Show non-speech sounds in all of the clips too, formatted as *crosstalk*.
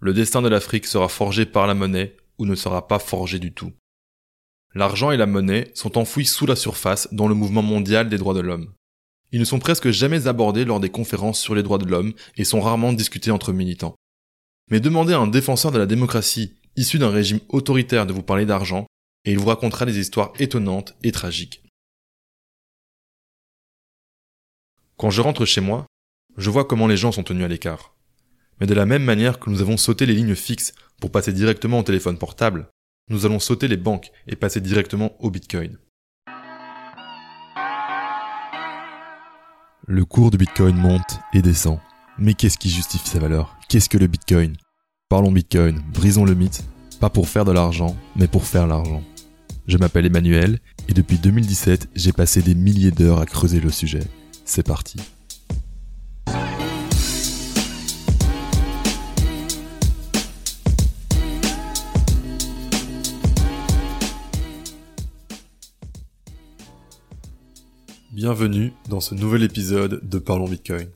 Le destin de l'Afrique sera forgé par la monnaie ou ne sera pas forgé du tout. L'argent et la monnaie sont enfouis sous la surface dans le mouvement mondial des droits de l'homme. Ils ne sont presque jamais abordés lors des conférences sur les droits de l'homme et sont rarement discutés entre militants. Mais demandez à un défenseur de la démocratie issu d'un régime autoritaire de vous parler d'argent et il vous racontera des histoires étonnantes et tragiques. Quand je rentre chez moi, je vois comment les gens sont tenus à l'écart. Mais de la même manière que nous avons sauté les lignes fixes pour passer directement au téléphone portable, nous allons sauter les banques et passer directement au Bitcoin. Le cours du Bitcoin monte et descend. Mais qu'est-ce qui justifie sa valeur? Qu'est-ce que le Bitcoin? Parlons Bitcoin, brisons le mythe, pas pour faire de l'argent, mais pour faire l'argent. Je m'appelle Emmanuel et depuis 2017, j'ai passé des milliers d'heures à creuser le sujet. C'est parti. Bienvenue dans ce nouvel épisode de Parlons Bitcoin.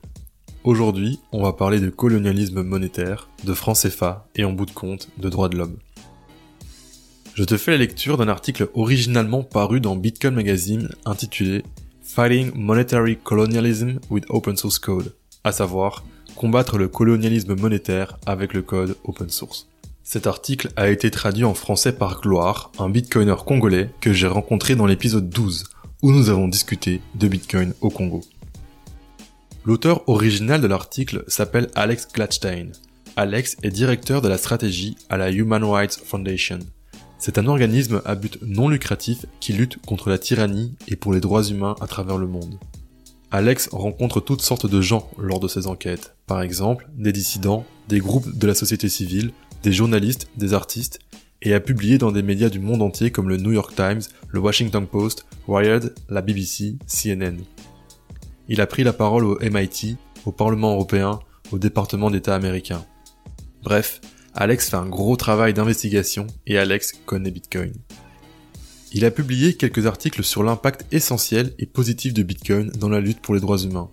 Aujourd'hui, on va parler de colonialisme monétaire, de franc CFA et en bout de compte de droits de l'homme. Je te fais la lecture d'un article originalement paru dans Bitcoin Magazine intitulé Fighting Monetary Colonialism with Open Source Code, à savoir combattre le colonialisme monétaire avec le code open source. Cet article a été traduit en français par Gloire, un bitcoiner congolais que j'ai rencontré dans l'épisode 12 où nous avons discuté de Bitcoin au Congo. L'auteur original de l'article s'appelle Alex Gladstein. Alex est directeur de la stratégie à la Human Rights Foundation. C'est un organisme à but non lucratif qui lutte contre la tyrannie et pour les droits humains à travers le monde. Alex rencontre toutes sortes de gens lors de ses enquêtes, par exemple des dissidents, des groupes de la société civile, des journalistes, des artistes, et a publié dans des médias du monde entier comme le New York Times, le Washington Post, Wired, la BBC, CNN. Il a pris la parole au MIT, au Parlement européen, au département d'État américain. Bref, Alex fait un gros travail d'investigation et Alex connaît Bitcoin. Il a publié quelques articles sur l'impact essentiel et positif de Bitcoin dans la lutte pour les droits humains.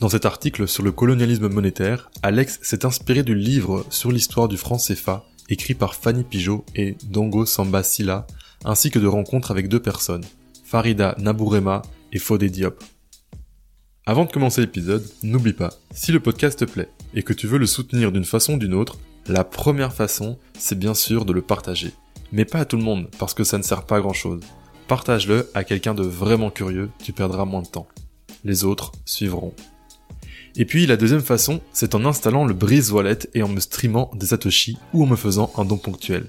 Dans cet article sur le colonialisme monétaire, Alex s'est inspiré du livre sur l'histoire du franc CFA écrit par Fanny Pigeot et Dongo Samba Silla, ainsi que de rencontres avec deux personnes, Farida Nabourema et Fodé Diop. Avant de commencer l'épisode, n'oublie pas, si le podcast te plaît et que tu veux le soutenir d'une façon ou d'une autre, la première façon, c'est bien sûr de le partager. Mais pas à tout le monde, parce que ça ne sert pas à grand chose. Partage-le à quelqu'un de vraiment curieux, tu perdras moins de temps. Les autres suivront. Et puis la deuxième façon, c'est en installant le Breeze Wallet et en me streamant des satoshi ou en me faisant un don ponctuel.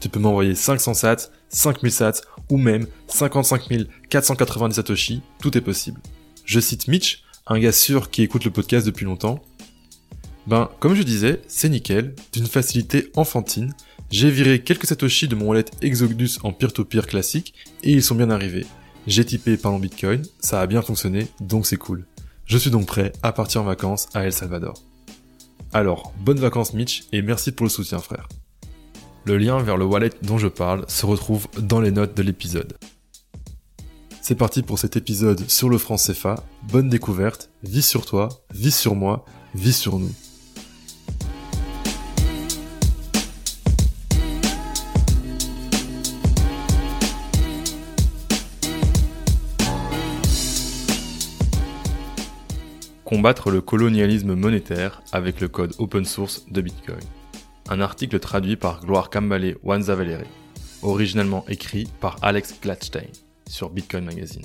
Tu peux m'envoyer 500 sats, 5000 sats ou même 55 490 satoshi, tout est possible. Je cite Mitch, un gars sûr qui écoute le podcast depuis longtemps. Ben, comme je disais, c'est nickel, d'une facilité enfantine. J'ai viré quelques satoshi de mon wallet Exodus en peer-to-peer classique et ils sont bien arrivés. J'ai typé parlons Bitcoin, ça a bien fonctionné, donc c'est cool. Je suis donc prêt à partir en vacances à El Salvador. Alors, bonnes vacances Mitch et merci pour le soutien frère. Le lien vers le wallet dont je parle se retrouve dans les notes de l'épisode. C'est parti pour cet épisode sur le franc CFA. Bonne découverte, vis sur toi, vis sur moi, vis sur nous. Combattre le colonialisme monétaire avec le code open source de Bitcoin. Un article traduit par Gloire Kambale Wanzavalere, originellement écrit par Alex Gladstein sur Bitcoin Magazine.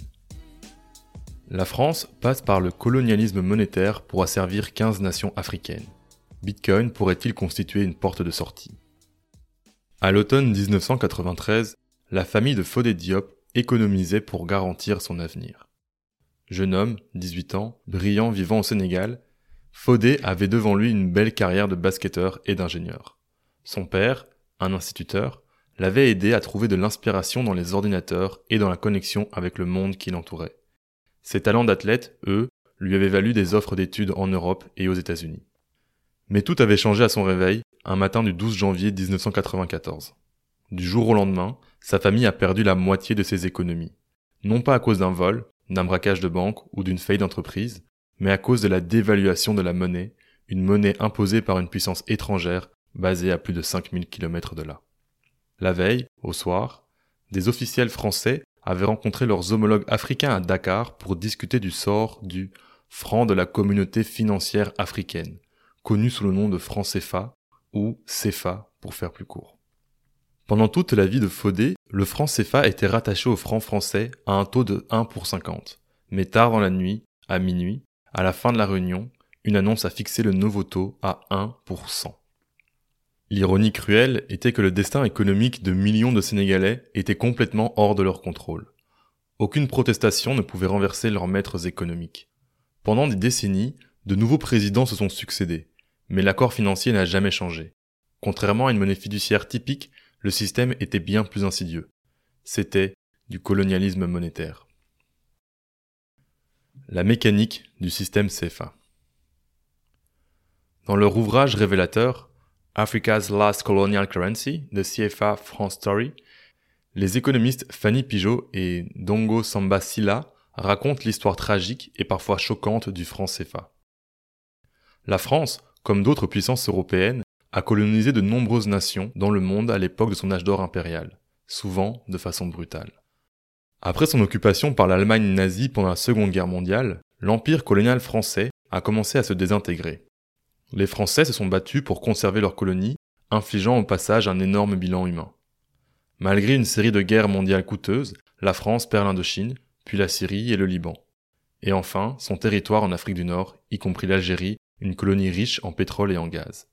La France passe par le colonialisme monétaire pour asservir 15 nations africaines. Bitcoin pourrait-il constituer une porte de sortie? À l'automne 1993, la famille de Fodé Diop économisait pour garantir son avenir. Jeune homme, 18 ans, brillant vivant au Sénégal, Fodé avait devant lui une belle carrière de basketteur et d'ingénieur. Son père, un instituteur, l'avait aidé à trouver de l'inspiration dans les ordinateurs et dans la connexion avec le monde qui l'entourait. Ses talents d'athlète, eux, lui avaient valu des offres d'études en Europe et aux États-Unis. Mais tout avait changé à son réveil, un matin du 12 janvier 1994. Du jour au lendemain, sa famille a perdu la moitié de ses économies. Non pas à cause d'un vol, d'un braquage de banque ou d'une faillite d'entreprise, mais à cause de la dévaluation de la monnaie, une monnaie imposée par une puissance étrangère basé à plus de 5000 km de là. La veille, au soir, des officiels français avaient rencontré leurs homologues africains à Dakar pour discuter du sort du franc de la communauté financière africaine, connu sous le nom de franc CFA ou CFA pour faire plus court. Pendant toute la vie de Faudé, le franc CFA était rattaché au franc français à un taux de 1 pour 50. Mais tard dans la nuit, à minuit, à la fin de la réunion, une annonce a fixé le nouveau taux à 1 pour 100. L'ironie cruelle était que le destin économique de millions de Sénégalais était complètement hors de leur contrôle. Aucune protestation ne pouvait renverser leurs maîtres économiques. Pendant des décennies, de nouveaux présidents se sont succédés, mais l'accord financier n'a jamais changé. Contrairement à une monnaie fiduciaire typique, le système était bien plus insidieux. C'était du colonialisme monétaire. La mécanique du système CFA. Dans leur ouvrage révélateur Africa's Last Colonial Currency, The CFA France Story, les économistes Fanny Pigeot et Dongo Samba Silla racontent l'histoire tragique et parfois choquante du franc CFA. La France, comme d'autres puissances européennes, a colonisé de nombreuses nations dans le monde à l'époque de son âge d'or impérial, souvent de façon brutale. Après son occupation par l'Allemagne nazie pendant la Seconde Guerre mondiale, l'empire colonial français a commencé à se désintégrer. Les Français se sont battus pour conserver leur colonie, infligeant au passage un énorme bilan humain. Malgré une série de guerres mondiales coûteuses, la France perd l'Indochine, puis la Syrie et le Liban. Et enfin, son territoire en Afrique du Nord, y compris l'Algérie, une colonie riche en pétrole et en gaz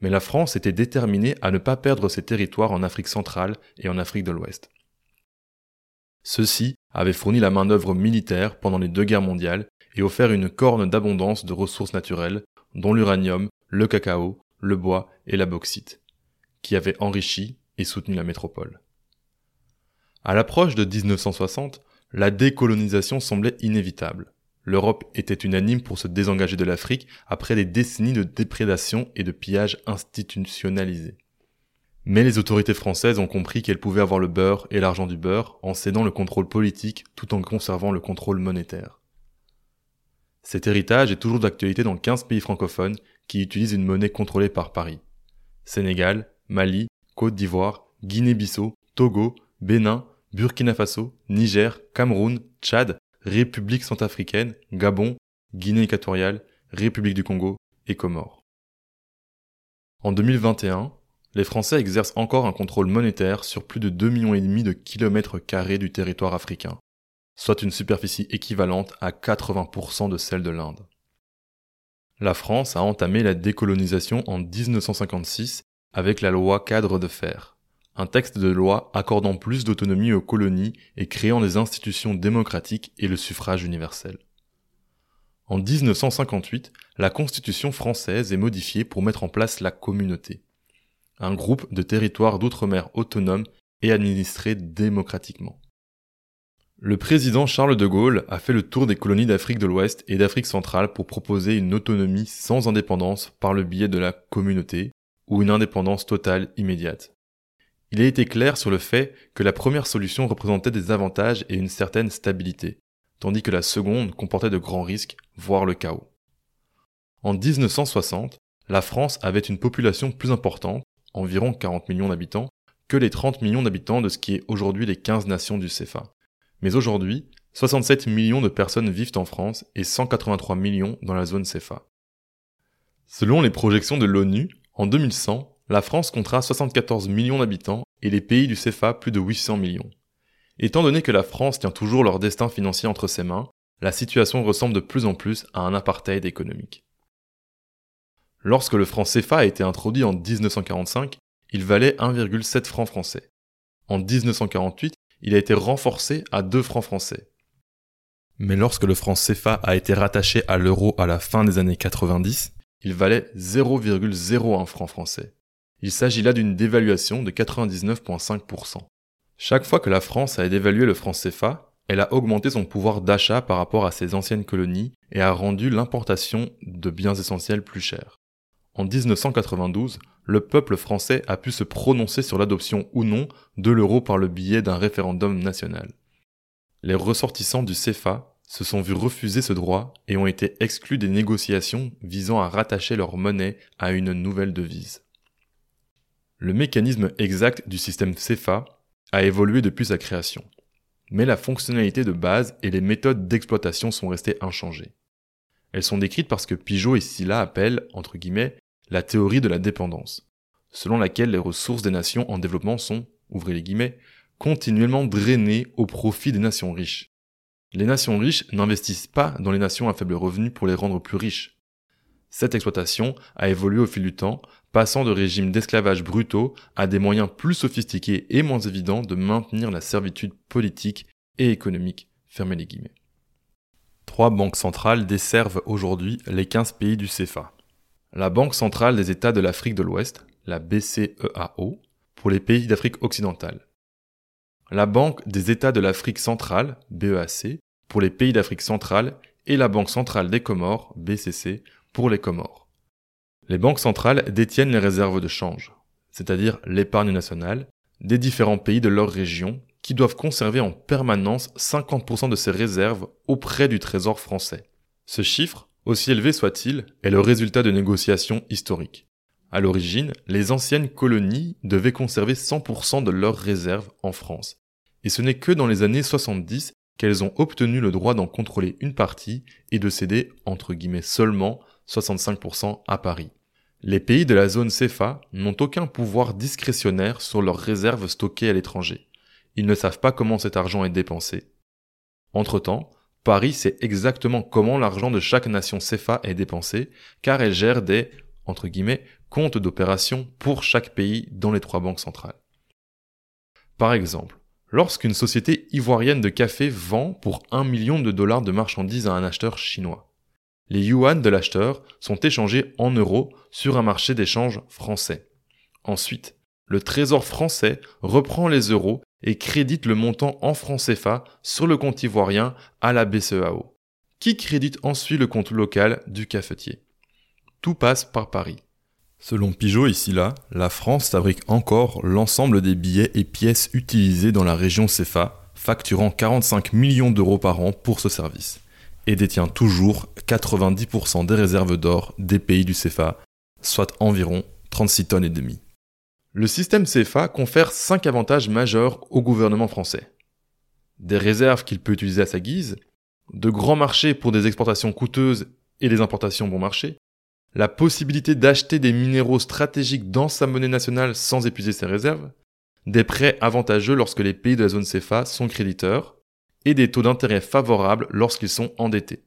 mais la France était déterminée à ne pas perdre ses territoires en Afrique centrale et en Afrique de l'Ouest. Ceux-ci avaient fourni la main-d'œuvre militaire pendant les deux guerres mondiales et offert une corne d'abondance de ressources naturelles, dont l'uranium, le cacao, le bois et la bauxite, qui avaient enrichi et soutenu la métropole. À l'approche de 1960, la décolonisation semblait inévitable l'Europe était unanime pour se désengager de l'Afrique après des décennies de déprédation et de pillage institutionnalisés. Mais les autorités françaises ont compris qu'elles pouvaient avoir le beurre et l'argent du beurre en cédant le contrôle politique tout en conservant le contrôle monétaire. Cet héritage est toujours d'actualité dans 15 pays francophones qui utilisent une monnaie contrôlée par Paris. Sénégal, Mali, Côte d'Ivoire, Guinée-Bissau, Togo, Bénin, Burkina Faso, Niger, Cameroun, Tchad, République centrafricaine, Gabon, Guinée équatoriale, République du Congo et Comores. En 2021, les Français exercent encore un contrôle monétaire sur plus de 2,5 millions de kilomètres carrés du territoire africain, soit une superficie équivalente à 80% de celle de l'Inde. La France a entamé la décolonisation en 1956 avec la loi cadre de fer, un texte de loi accordant plus d'autonomie aux colonies et créant des institutions démocratiques et le suffrage universel. En 1958, la Constitution française est modifiée pour mettre en place la communauté, un groupe de territoires d'outre-mer autonomes et administrés démocratiquement. Le président Charles de Gaulle a fait le tour des colonies d'Afrique de l'Ouest et d'Afrique centrale pour proposer une autonomie sans indépendance par le biais de la communauté ou une indépendance totale immédiate il a été clair sur le fait que la première solution représentait des avantages et une certaine stabilité, tandis que la seconde comportait de grands risques, voire le chaos. En 1960, la France avait une population plus importante, environ 40 millions d'habitants, que les 30 millions d'habitants de ce qui est aujourd'hui les 15 nations du CFA. Mais aujourd'hui, 67 millions de personnes vivent en France et 183 millions dans la zone CFA. Selon les projections de l'ONU, en 2100, la France comptera 74 millions d'habitants et les pays du CFA plus de 800 millions. Étant donné que la France tient toujours leur destin financier entre ses mains, la situation ressemble de plus en plus à un apartheid économique. Lorsque le franc CFA a été introduit en 1945, il valait 1,7 francs français. En 1948, il a été renforcé à 2 francs français. Mais lorsque le franc CFA a été rattaché à l'euro à la fin des années 90, il valait 0,01 francs français. Il s'agit là d'une dévaluation de 99,5%. Chaque fois que la France a dévalué le franc CFA, elle a augmenté son pouvoir d'achat par rapport à ses anciennes colonies et a rendu l'importation de biens essentiels plus chers. En 1992, le peuple français a pu se prononcer sur l'adoption ou non de l'euro par le biais d'un référendum national. Les ressortissants du CFA se sont vus refuser ce droit et ont été exclus des négociations visant à rattacher leur monnaie à une nouvelle devise. Le mécanisme exact du système CFA a évolué depuis sa création, mais la fonctionnalité de base et les méthodes d'exploitation sont restées inchangées. Elles sont décrites parce que Pigeot et Silla appellent, entre guillemets, la théorie de la dépendance, selon laquelle les ressources des nations en développement sont, ouvrez les guillemets, continuellement drainées au profit des nations riches. Les nations riches n'investissent pas dans les nations à faible revenu pour les rendre plus riches. Cette exploitation a évolué au fil du temps, passant de régimes d'esclavage brutaux à des moyens plus sophistiqués et moins évidents de maintenir la servitude politique et économique. Fermez les guillemets. Trois banques centrales desservent aujourd'hui les 15 pays du CFA. La Banque centrale des États de l'Afrique de l'Ouest, la BCEAO, pour les pays d'Afrique occidentale la Banque des États de l'Afrique centrale, BEAC, pour les pays d'Afrique centrale, et la Banque centrale des Comores, BCC, pour les Comores. Les banques centrales détiennent les réserves de change, c'est-à-dire l'épargne nationale, des différents pays de leur région, qui doivent conserver en permanence 50% de ces réserves auprès du Trésor français. Ce chiffre, aussi élevé soit-il, est le résultat de négociations historiques. À l'origine, les anciennes colonies devaient conserver 100% de leurs réserves en France, et ce n'est que dans les années 70 qu'elles ont obtenu le droit d'en contrôler une partie et de céder, entre guillemets seulement, 65% à Paris. Les pays de la zone CFA n'ont aucun pouvoir discrétionnaire sur leurs réserves stockées à l'étranger. Ils ne savent pas comment cet argent est dépensé. Entre-temps, Paris sait exactement comment l'argent de chaque nation CFA est dépensé, car elle gère des, entre guillemets, comptes d'opération pour chaque pays dans les trois banques centrales. Par exemple, lorsqu'une société ivoirienne de café vend pour 1 million de dollars de marchandises à un acheteur chinois. Les yuan de l'acheteur sont échangés en euros sur un marché d'échange français. Ensuite, le trésor français reprend les euros et crédite le montant en francs CFA sur le compte ivoirien à la BCEAO, qui crédite ensuite le compte local du cafetier? Tout passe par Paris. Selon Pigeot ici là, la France fabrique encore l'ensemble des billets et pièces utilisés dans la région CFA, facturant 45 millions d'euros par an pour ce service, et détient toujours 90% des réserves d'or des pays du CFA, soit environ 36 tonnes et demie. Le système CFA confère 5 avantages majeurs au gouvernement français. Des réserves qu'il peut utiliser à sa guise, de grands marchés pour des exportations coûteuses et des importations bon marché, la possibilité d'acheter des minéraux stratégiques dans sa monnaie nationale sans épuiser ses réserves, des prêts avantageux lorsque les pays de la zone CFA sont créditeurs, et des taux d'intérêt favorables lorsqu'ils sont endettés.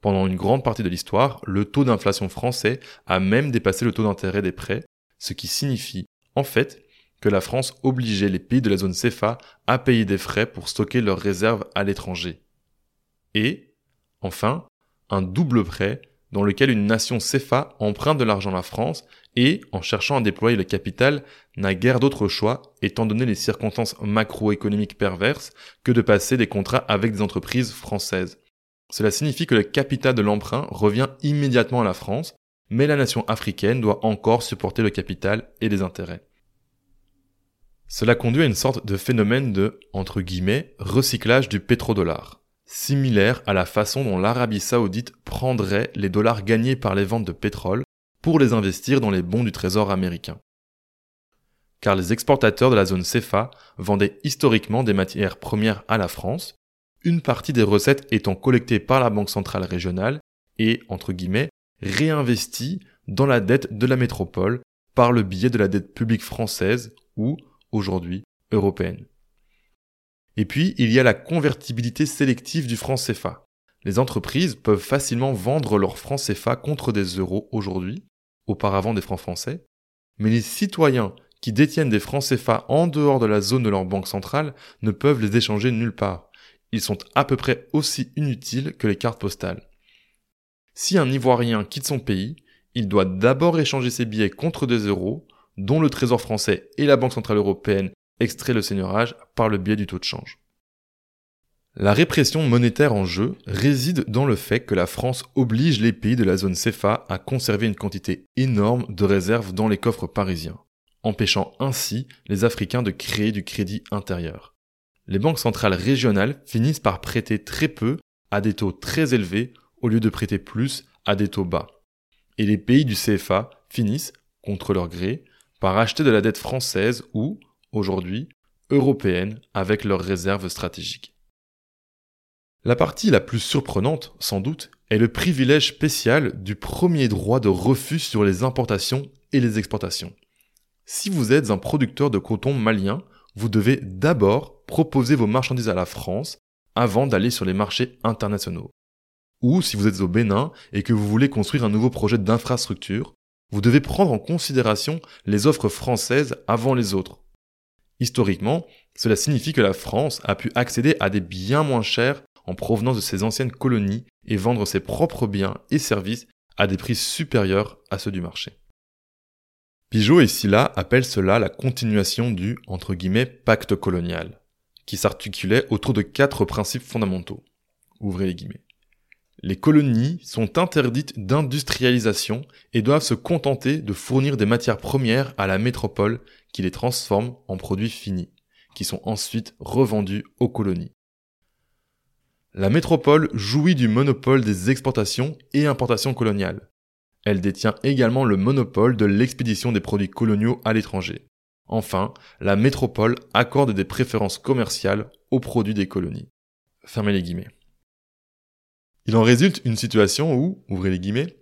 Pendant une grande partie de l'histoire, le taux d'inflation français a même dépassé le taux d'intérêt des prêts, ce qui signifie, en fait, que la France obligeait les pays de la zone CFA à payer des frais pour stocker leurs réserves à l'étranger. Et, enfin, un double prêt dans lequel une nation CFA emprunte de l'argent à la France et, en cherchant à déployer le capital, n'a guère d'autre choix, étant donné les circonstances macroéconomiques perverses, que de passer des contrats avec des entreprises françaises. Cela signifie que le capital de l'emprunt revient immédiatement à la France, mais la nation africaine doit encore supporter le capital et les intérêts. Cela conduit à une sorte de phénomène de, entre guillemets, recyclage du pétrodollar similaire à la façon dont l'Arabie saoudite prendrait les dollars gagnés par les ventes de pétrole pour les investir dans les bons du trésor américain. Car les exportateurs de la zone CFA vendaient historiquement des matières premières à la France, une partie des recettes étant collectée par la Banque centrale régionale et, entre guillemets, réinvestie dans la dette de la métropole par le biais de la dette publique française ou, aujourd'hui, européenne. Et puis, il y a la convertibilité sélective du franc CFA. Les entreprises peuvent facilement vendre leurs francs CFA contre des euros aujourd'hui, auparavant des francs français, mais les citoyens qui détiennent des francs CFA en dehors de la zone de leur banque centrale ne peuvent les échanger nulle part. Ils sont à peu près aussi inutiles que les cartes postales. Si un Ivoirien quitte son pays, il doit d'abord échanger ses billets contre des euros, dont le Trésor français et la Banque centrale européenne extrait le seigneurage par le biais du taux de change. La répression monétaire en jeu réside dans le fait que la France oblige les pays de la zone CFA à conserver une quantité énorme de réserves dans les coffres parisiens, empêchant ainsi les Africains de créer du crédit intérieur. Les banques centrales régionales finissent par prêter très peu à des taux très élevés au lieu de prêter plus à des taux bas. Et les pays du CFA finissent, contre leur gré, par acheter de la dette française ou, aujourd'hui, européenne avec leurs réserves stratégiques. La partie la plus surprenante, sans doute, est le privilège spécial du premier droit de refus sur les importations et les exportations. Si vous êtes un producteur de coton malien, vous devez d'abord proposer vos marchandises à la France avant d'aller sur les marchés internationaux. Ou si vous êtes au Bénin et que vous voulez construire un nouveau projet d'infrastructure, vous devez prendre en considération les offres françaises avant les autres. Historiquement, cela signifie que la France a pu accéder à des biens moins chers en provenance de ses anciennes colonies et vendre ses propres biens et services à des prix supérieurs à ceux du marché. Pigeot et Silla appellent cela la continuation du pacte colonial, qui s'articulait autour de quatre principes fondamentaux. Ouvrez les guillemets. Les colonies sont interdites d'industrialisation et doivent se contenter de fournir des matières premières à la métropole qui les transforme en produits finis, qui sont ensuite revendus aux colonies. La métropole jouit du monopole des exportations et importations coloniales. Elle détient également le monopole de l'expédition des produits coloniaux à l'étranger. Enfin, la métropole accorde des préférences commerciales aux produits des colonies. Fermez les guillemets. Il en résulte une situation où, ouvrez les guillemets,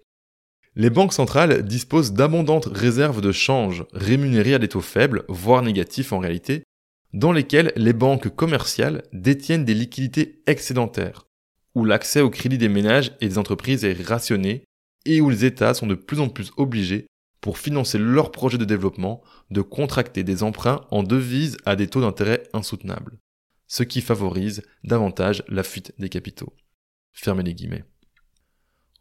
les banques centrales disposent d'abondantes réserves de change rémunérées à des taux faibles, voire négatifs en réalité, dans lesquels les banques commerciales détiennent des liquidités excédentaires, où l'accès au crédit des ménages et des entreprises est rationné et où les États sont de plus en plus obligés, pour financer leurs projets de développement, de contracter des emprunts en devises à des taux d'intérêt insoutenables, ce qui favorise davantage la fuite des capitaux. Fermez les guillemets.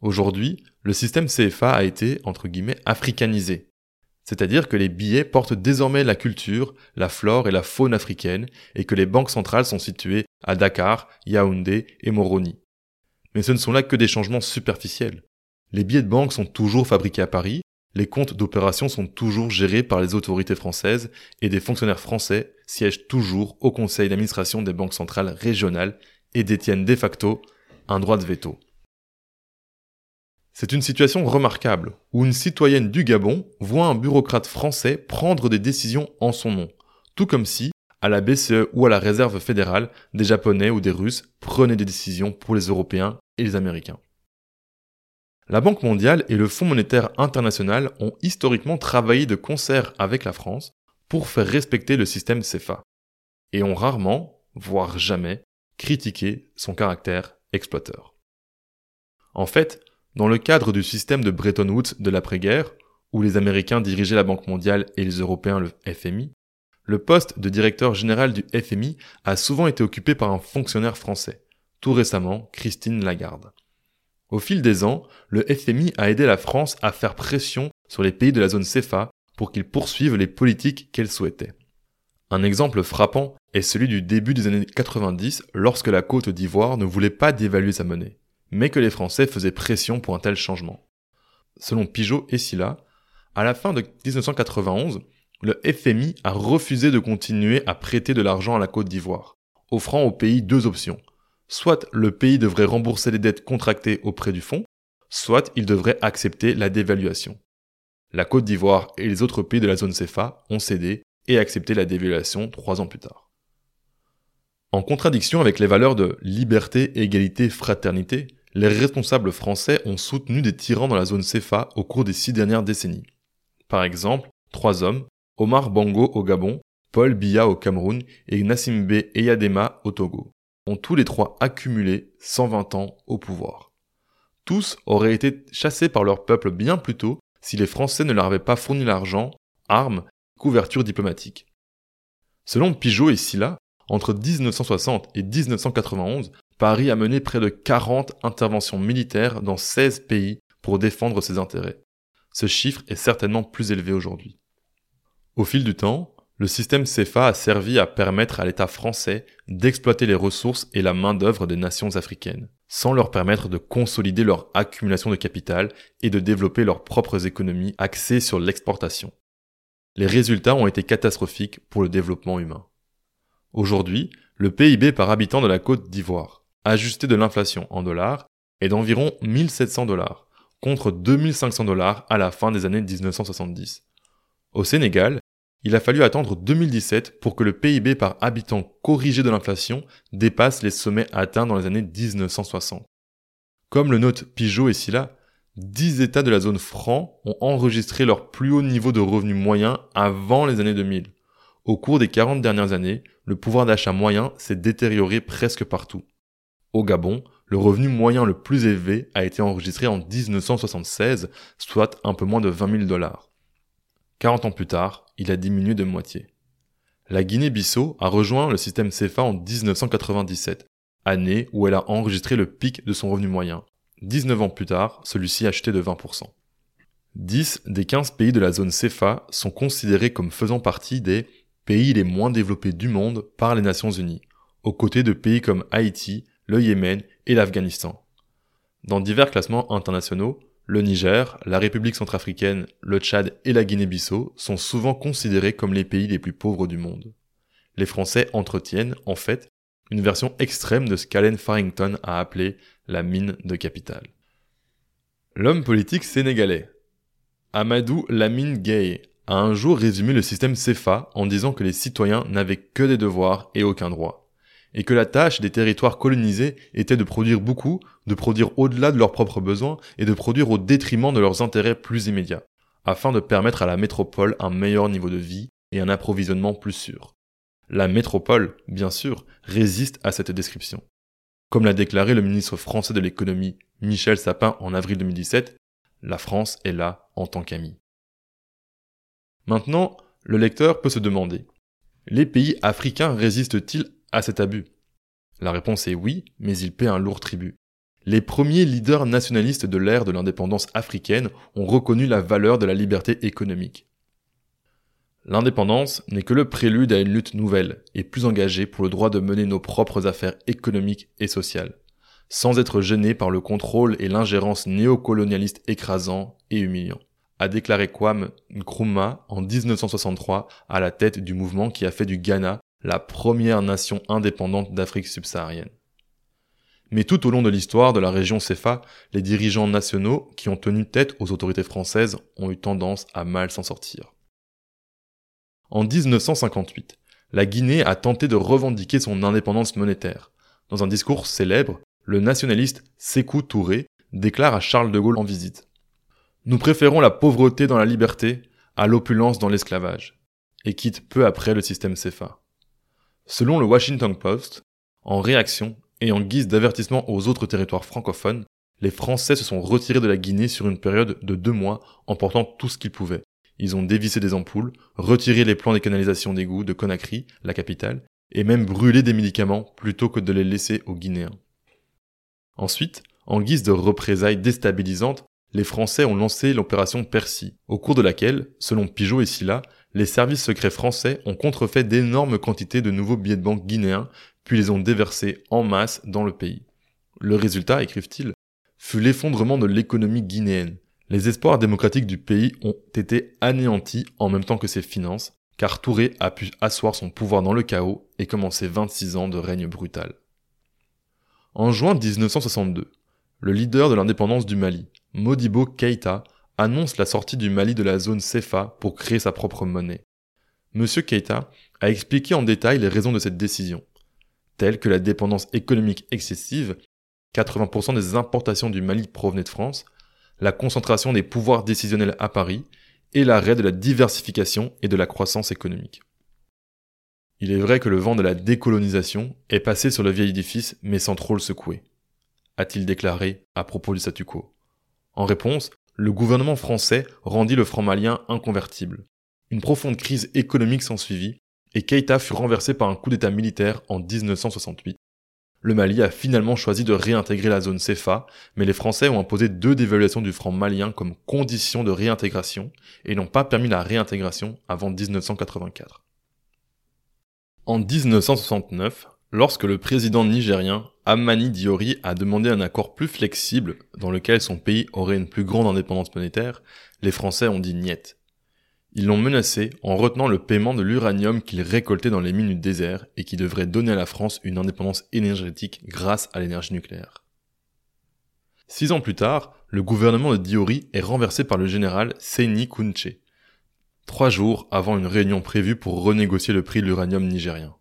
Aujourd'hui, le système CFA a été, entre guillemets, africanisé, c'est-à-dire que les billets portent désormais la culture, la flore et la faune africaine, et que les banques centrales sont situées à Dakar, Yaoundé et Moroni. Mais ce ne sont là que des changements superficiels. Les billets de banque sont toujours fabriqués à Paris, les comptes d'opération sont toujours gérés par les autorités françaises et des fonctionnaires français siègent toujours au conseil d'administration des banques centrales régionales et détiennent de facto un droit de veto. C'est une situation remarquable, où une citoyenne du Gabon voit un bureaucrate français prendre des décisions en son nom, tout comme si, à la BCE ou à la Réserve fédérale, des Japonais ou des Russes prenaient des décisions pour les Européens et les Américains. La Banque mondiale et le Fonds monétaire international ont historiquement travaillé de concert avec la France pour faire respecter le système CFA, et ont rarement, voire jamais, critiqué son caractère exploiteur. En fait, dans le cadre du système de Bretton Woods de l'après-guerre, où les Américains dirigeaient la Banque mondiale et les Européens le FMI, le poste de directeur général du FMI a souvent été occupé par un fonctionnaire français, tout récemment Christine Lagarde. Au fil des ans, le FMI a aidé la France à faire pression sur les pays de la zone CFA pour qu'ils poursuivent les politiques qu'elle souhaitait. Un exemple frappant est celui du début des années 90 lorsque la Côte d'Ivoire ne voulait pas dévaluer sa monnaie mais que les Français faisaient pression pour un tel changement. Selon Pigeot et Silla, à la fin de 1991, le FMI a refusé de continuer à prêter de l'argent à la Côte d'Ivoire, offrant au pays deux options. Soit le pays devrait rembourser les dettes contractées auprès du fonds, soit il devrait accepter la dévaluation. La Côte d'Ivoire et les autres pays de la zone CFA ont cédé et accepté la dévaluation trois ans plus tard. En contradiction avec les valeurs de liberté, égalité, fraternité, les responsables français ont soutenu des tyrans dans la zone CFA au cours des six dernières décennies. Par exemple, trois hommes, Omar Bongo au Gabon, Paul Biya au Cameroun et Nassimbe Eyadema au Togo, ont tous les trois accumulé 120 ans au pouvoir. Tous auraient été chassés par leur peuple bien plus tôt si les Français ne leur avaient pas fourni l'argent, armes, couverture diplomatique. Selon Pigeot et Silla, entre 1960 et 1991, Paris a mené près de 40 interventions militaires dans 16 pays pour défendre ses intérêts. Ce chiffre est certainement plus élevé aujourd'hui. Au fil du temps, le système CFA a servi à permettre à l'État français d'exploiter les ressources et la main-d'œuvre des nations africaines, sans leur permettre de consolider leur accumulation de capital et de développer leurs propres économies axées sur l'exportation. Les résultats ont été catastrophiques pour le développement humain. Aujourd'hui, le PIB par habitant de la Côte d'Ivoire, ajusté de l'inflation en dollars, est d'environ 1700 dollars, contre 2500 dollars à la fin des années 1970. Au Sénégal, il a fallu attendre 2017 pour que le PIB par habitant corrigé de l'inflation dépasse les sommets atteints dans les années 1960. Comme le note Pigeot et Silla, 10 États de la zone franc ont enregistré leur plus haut niveau de revenus moyen avant les années 2000. Au cours des 40 dernières années, le pouvoir d'achat moyen s'est détérioré presque partout. Au Gabon, le revenu moyen le plus élevé a été enregistré en 1976, soit un peu moins de 20 000 dollars. 40 ans plus tard, il a diminué de moitié. La Guinée-Bissau a rejoint le système CFA en 1997, année où elle a enregistré le pic de son revenu moyen. 19 ans plus tard, celui-ci a chuté de 20%. 10 des 15 pays de la zone CFA sont considérés comme faisant partie des pays les moins développés du monde par les Nations Unies, aux côtés de pays comme Haïti, le Yémen et l'Afghanistan. Dans divers classements internationaux, le Niger, la République centrafricaine, le Tchad et la Guinée-Bissau sont souvent considérés comme les pays les plus pauvres du monde. Les Français entretiennent, en fait, une version extrême de ce qu'Allen Farrington a appelé la mine de capital. L'homme politique sénégalais, Amadou Lamine Gueye, a un jour résumé le système CFA en disant que les citoyens n'avaient que des devoirs et aucun droit, et que la tâche des territoires colonisés était de produire beaucoup, de produire au-delà de leurs propres besoins et de produire au détriment de leurs intérêts plus immédiats, afin de permettre à la métropole un meilleur niveau de vie et un approvisionnement plus sûr. La métropole, bien sûr, résiste à cette description. Comme l'a déclaré le ministre français de l'économie Michel Sapin en avril 2017, la France est là en tant qu'ami. Maintenant, le lecteur peut se demander, les pays africains résistent-ils à cet abus La réponse est oui, mais ils paient un lourd tribut. Les premiers leaders nationalistes de l'ère de l'indépendance africaine ont reconnu la valeur de la liberté économique. L'indépendance n'est que le prélude à une lutte nouvelle et plus engagée pour le droit de mener nos propres affaires économiques et sociales, sans être gênés par le contrôle et l'ingérence néocolonialiste écrasant et humiliant a déclaré Kwame Nkrumah en 1963 à la tête du mouvement qui a fait du Ghana la première nation indépendante d'Afrique subsaharienne. Mais tout au long de l'histoire de la région CEFA, les dirigeants nationaux qui ont tenu tête aux autorités françaises ont eu tendance à mal s'en sortir. En 1958, la Guinée a tenté de revendiquer son indépendance monétaire. Dans un discours célèbre, le nationaliste Sékou Touré déclare à Charles de Gaulle en visite nous préférons la pauvreté dans la liberté à l'opulence dans l'esclavage, et quitte peu après le système CFA. Selon le Washington Post, en réaction et en guise d'avertissement aux autres territoires francophones, les Français se sont retirés de la Guinée sur une période de deux mois en portant tout ce qu'ils pouvaient. Ils ont dévissé des ampoules, retiré les plans des canalisations d'égouts de Conakry, la capitale, et même brûlé des médicaments plutôt que de les laisser aux Guinéens. Ensuite, en guise de représailles déstabilisantes, les Français ont lancé l'opération Percy, au cours de laquelle, selon Pigeot et Silla, les services secrets français ont contrefait d'énormes quantités de nouveaux billets de banque guinéens, puis les ont déversés en masse dans le pays. Le résultat, écrivent-ils, fut l'effondrement de l'économie guinéenne. Les espoirs démocratiques du pays ont été anéantis en même temps que ses finances, car Touré a pu asseoir son pouvoir dans le chaos et commencer 26 ans de règne brutal. En juin 1962, le leader de l'indépendance du Mali, Modibo Keïta annonce la sortie du Mali de la zone CFA pour créer sa propre monnaie. Monsieur Keïta a expliqué en détail les raisons de cette décision, telles que la dépendance économique excessive, 80% des importations du Mali provenaient de France, la concentration des pouvoirs décisionnels à Paris et l'arrêt de la diversification et de la croissance économique. Il est vrai que le vent de la décolonisation est passé sur le vieil édifice mais sans trop le secouer, a-t-il déclaré à propos du statu quo. En réponse, le gouvernement français rendit le franc malien inconvertible. Une profonde crise économique s'ensuivit et Keïta fut renversé par un coup d'état militaire en 1968. Le Mali a finalement choisi de réintégrer la zone CFA, mais les Français ont imposé deux dévaluations du franc malien comme condition de réintégration et n'ont pas permis la réintégration avant 1984. En 1969, lorsque le président nigérien Amani Diori a demandé un accord plus flexible dans lequel son pays aurait une plus grande indépendance monétaire, les Français ont dit niet. Ils l'ont menacé en retenant le paiement de l'uranium qu'ils récoltaient dans les mines du désert et qui devrait donner à la France une indépendance énergétique grâce à l'énergie nucléaire. Six ans plus tard, le gouvernement de Diori est renversé par le général Seini Kunche. trois jours avant une réunion prévue pour renégocier le prix de l'uranium nigérien.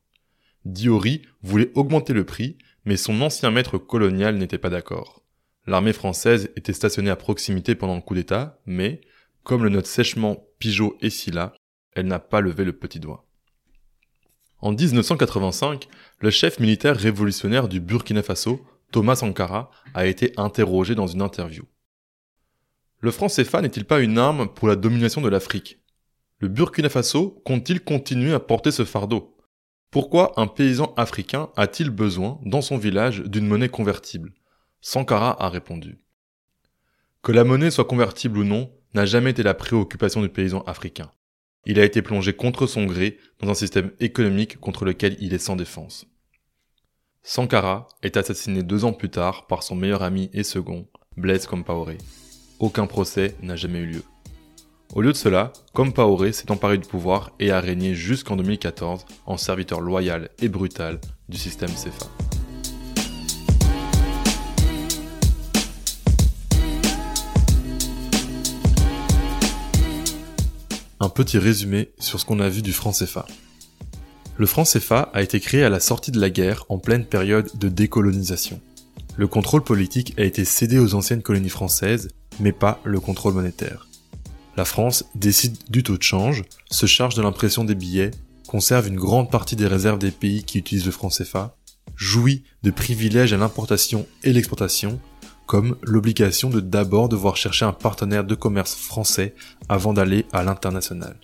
Diori voulait augmenter le prix, mais son ancien maître colonial n'était pas d'accord. L'armée française était stationnée à proximité pendant le coup d'État, mais, comme le note sèchement Pigeot et Silla, elle n'a pas levé le petit doigt. En 1985, le chef militaire révolutionnaire du Burkina Faso, Thomas Sankara, a été interrogé dans une interview. Le franc CFA n'est-il pas une arme pour la domination de l'Afrique? Le Burkina Faso compte-t-il continuer à porter ce fardeau? Pourquoi un paysan africain a-t-il besoin, dans son village, d'une monnaie convertible? Sankara a répondu. Que la monnaie soit convertible ou non n'a jamais été la préoccupation du paysan africain. Il a été plongé contre son gré dans un système économique contre lequel il est sans défense. Sankara est assassiné deux ans plus tard par son meilleur ami et second, Blaise Compaoré. Aucun procès n'a jamais eu lieu. Au lieu de cela, Compaoré s'est emparé du pouvoir et a régné jusqu'en 2014 en serviteur loyal et brutal du système CFA. un petit résumé sur ce qu'on a vu du franc CFA. Le franc CFA a été créé à la sortie de la guerre en pleine période de décolonisation. Le contrôle politique a été cédé aux anciennes colonies françaises, mais pas le contrôle monétaire. La France décide du taux de change, se charge de l'impression des billets, conserve une grande partie des réserves des pays qui utilisent le franc CFA, jouit de privilèges à l'importation et l'exportation, comme l'obligation de d'abord devoir chercher un partenaire de commerce français avant d'aller à l'international.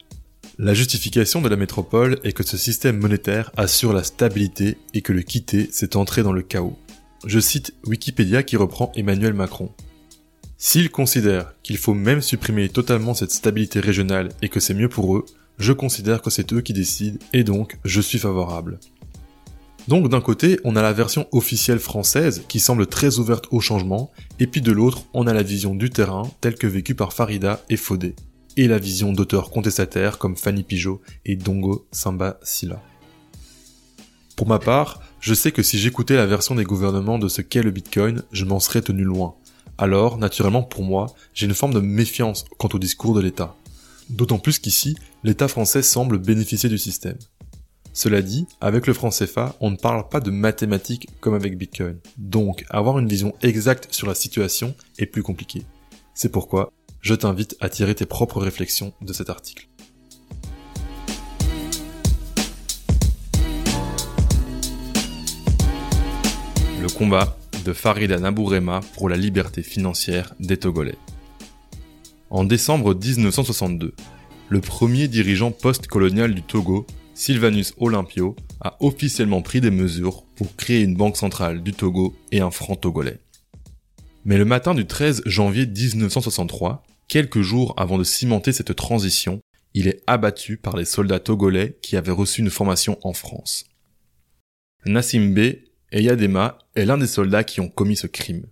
La justification de la métropole est que ce système monétaire assure la stabilité et que le quitter, c'est entrer dans le chaos. Je cite Wikipédia qui reprend Emmanuel Macron. S'ils considèrent qu'il faut même supprimer totalement cette stabilité régionale et que c'est mieux pour eux, je considère que c'est eux qui décident et donc je suis favorable. Donc d'un côté, on a la version officielle française qui semble très ouverte au changement, et puis de l'autre, on a la vision du terrain telle que vécue par Farida et Fodé, et la vision d'auteurs contestataires comme Fanny Pigeot et Dongo Samba Silla. Pour ma part, je sais que si j'écoutais la version des gouvernements de ce qu'est le Bitcoin, je m'en serais tenu loin. Alors, naturellement pour moi, j'ai une forme de méfiance quant au discours de l'État. D'autant plus qu'ici, l'État français semble bénéficier du système. Cela dit, avec le franc CFA, on ne parle pas de mathématiques comme avec Bitcoin. Donc, avoir une vision exacte sur la situation est plus compliqué. C'est pourquoi je t'invite à tirer tes propres réflexions de cet article. Le combat Farida Nabourema pour la liberté financière des Togolais. En décembre 1962, le premier dirigeant post-colonial du Togo Sylvanus Olympio a officiellement pris des mesures pour créer une banque centrale du Togo et un franc togolais. Mais le matin du 13 janvier 1963, quelques jours avant de cimenter cette transition, il est abattu par les soldats togolais qui avaient reçu une formation en France. Eyadema est l'un des soldats qui ont commis ce crime.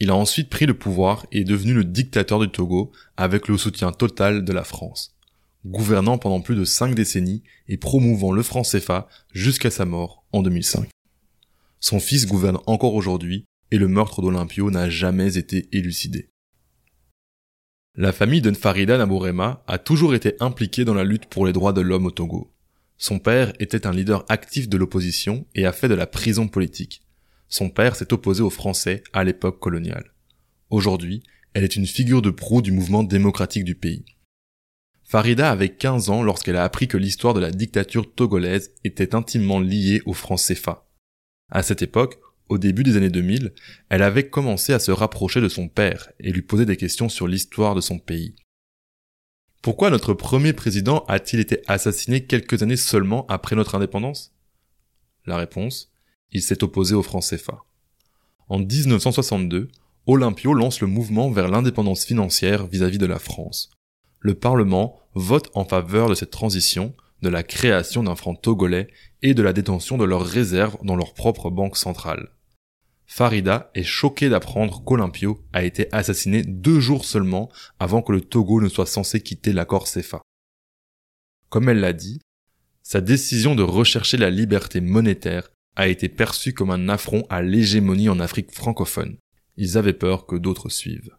Il a ensuite pris le pouvoir et est devenu le dictateur du Togo avec le soutien total de la France gouvernant pendant plus de cinq décennies et promouvant le franc CFA jusqu'à sa mort en 2005. Son fils gouverne encore aujourd'hui et le meurtre d'Olympio n'a jamais été élucidé. La famille de Nfarida Nabourema a toujours été impliquée dans la lutte pour les droits de l'homme au Togo. Son père était un leader actif de l'opposition et a fait de la prison politique. Son père s'est opposé aux Français à l'époque coloniale. Aujourd'hui, elle est une figure de proue du mouvement démocratique du pays. Farida avait 15 ans lorsqu'elle a appris que l'histoire de la dictature togolaise était intimement liée au franc CFA. À cette époque, au début des années 2000, elle avait commencé à se rapprocher de son père et lui poser des questions sur l'histoire de son pays. Pourquoi notre premier président a-t-il été assassiné quelques années seulement après notre indépendance? La réponse, il s'est opposé au franc CFA. En 1962, Olympio lance le mouvement vers l'indépendance financière vis-à-vis -vis de la France le Parlement vote en faveur de cette transition, de la création d'un franc togolais et de la détention de leurs réserves dans leur propre banque centrale. Farida est choquée d'apprendre qu'Olympio a été assassiné deux jours seulement avant que le Togo ne soit censé quitter l'accord CFA. Comme elle l'a dit, sa décision de rechercher la liberté monétaire a été perçue comme un affront à l'hégémonie en Afrique francophone. Ils avaient peur que d'autres suivent.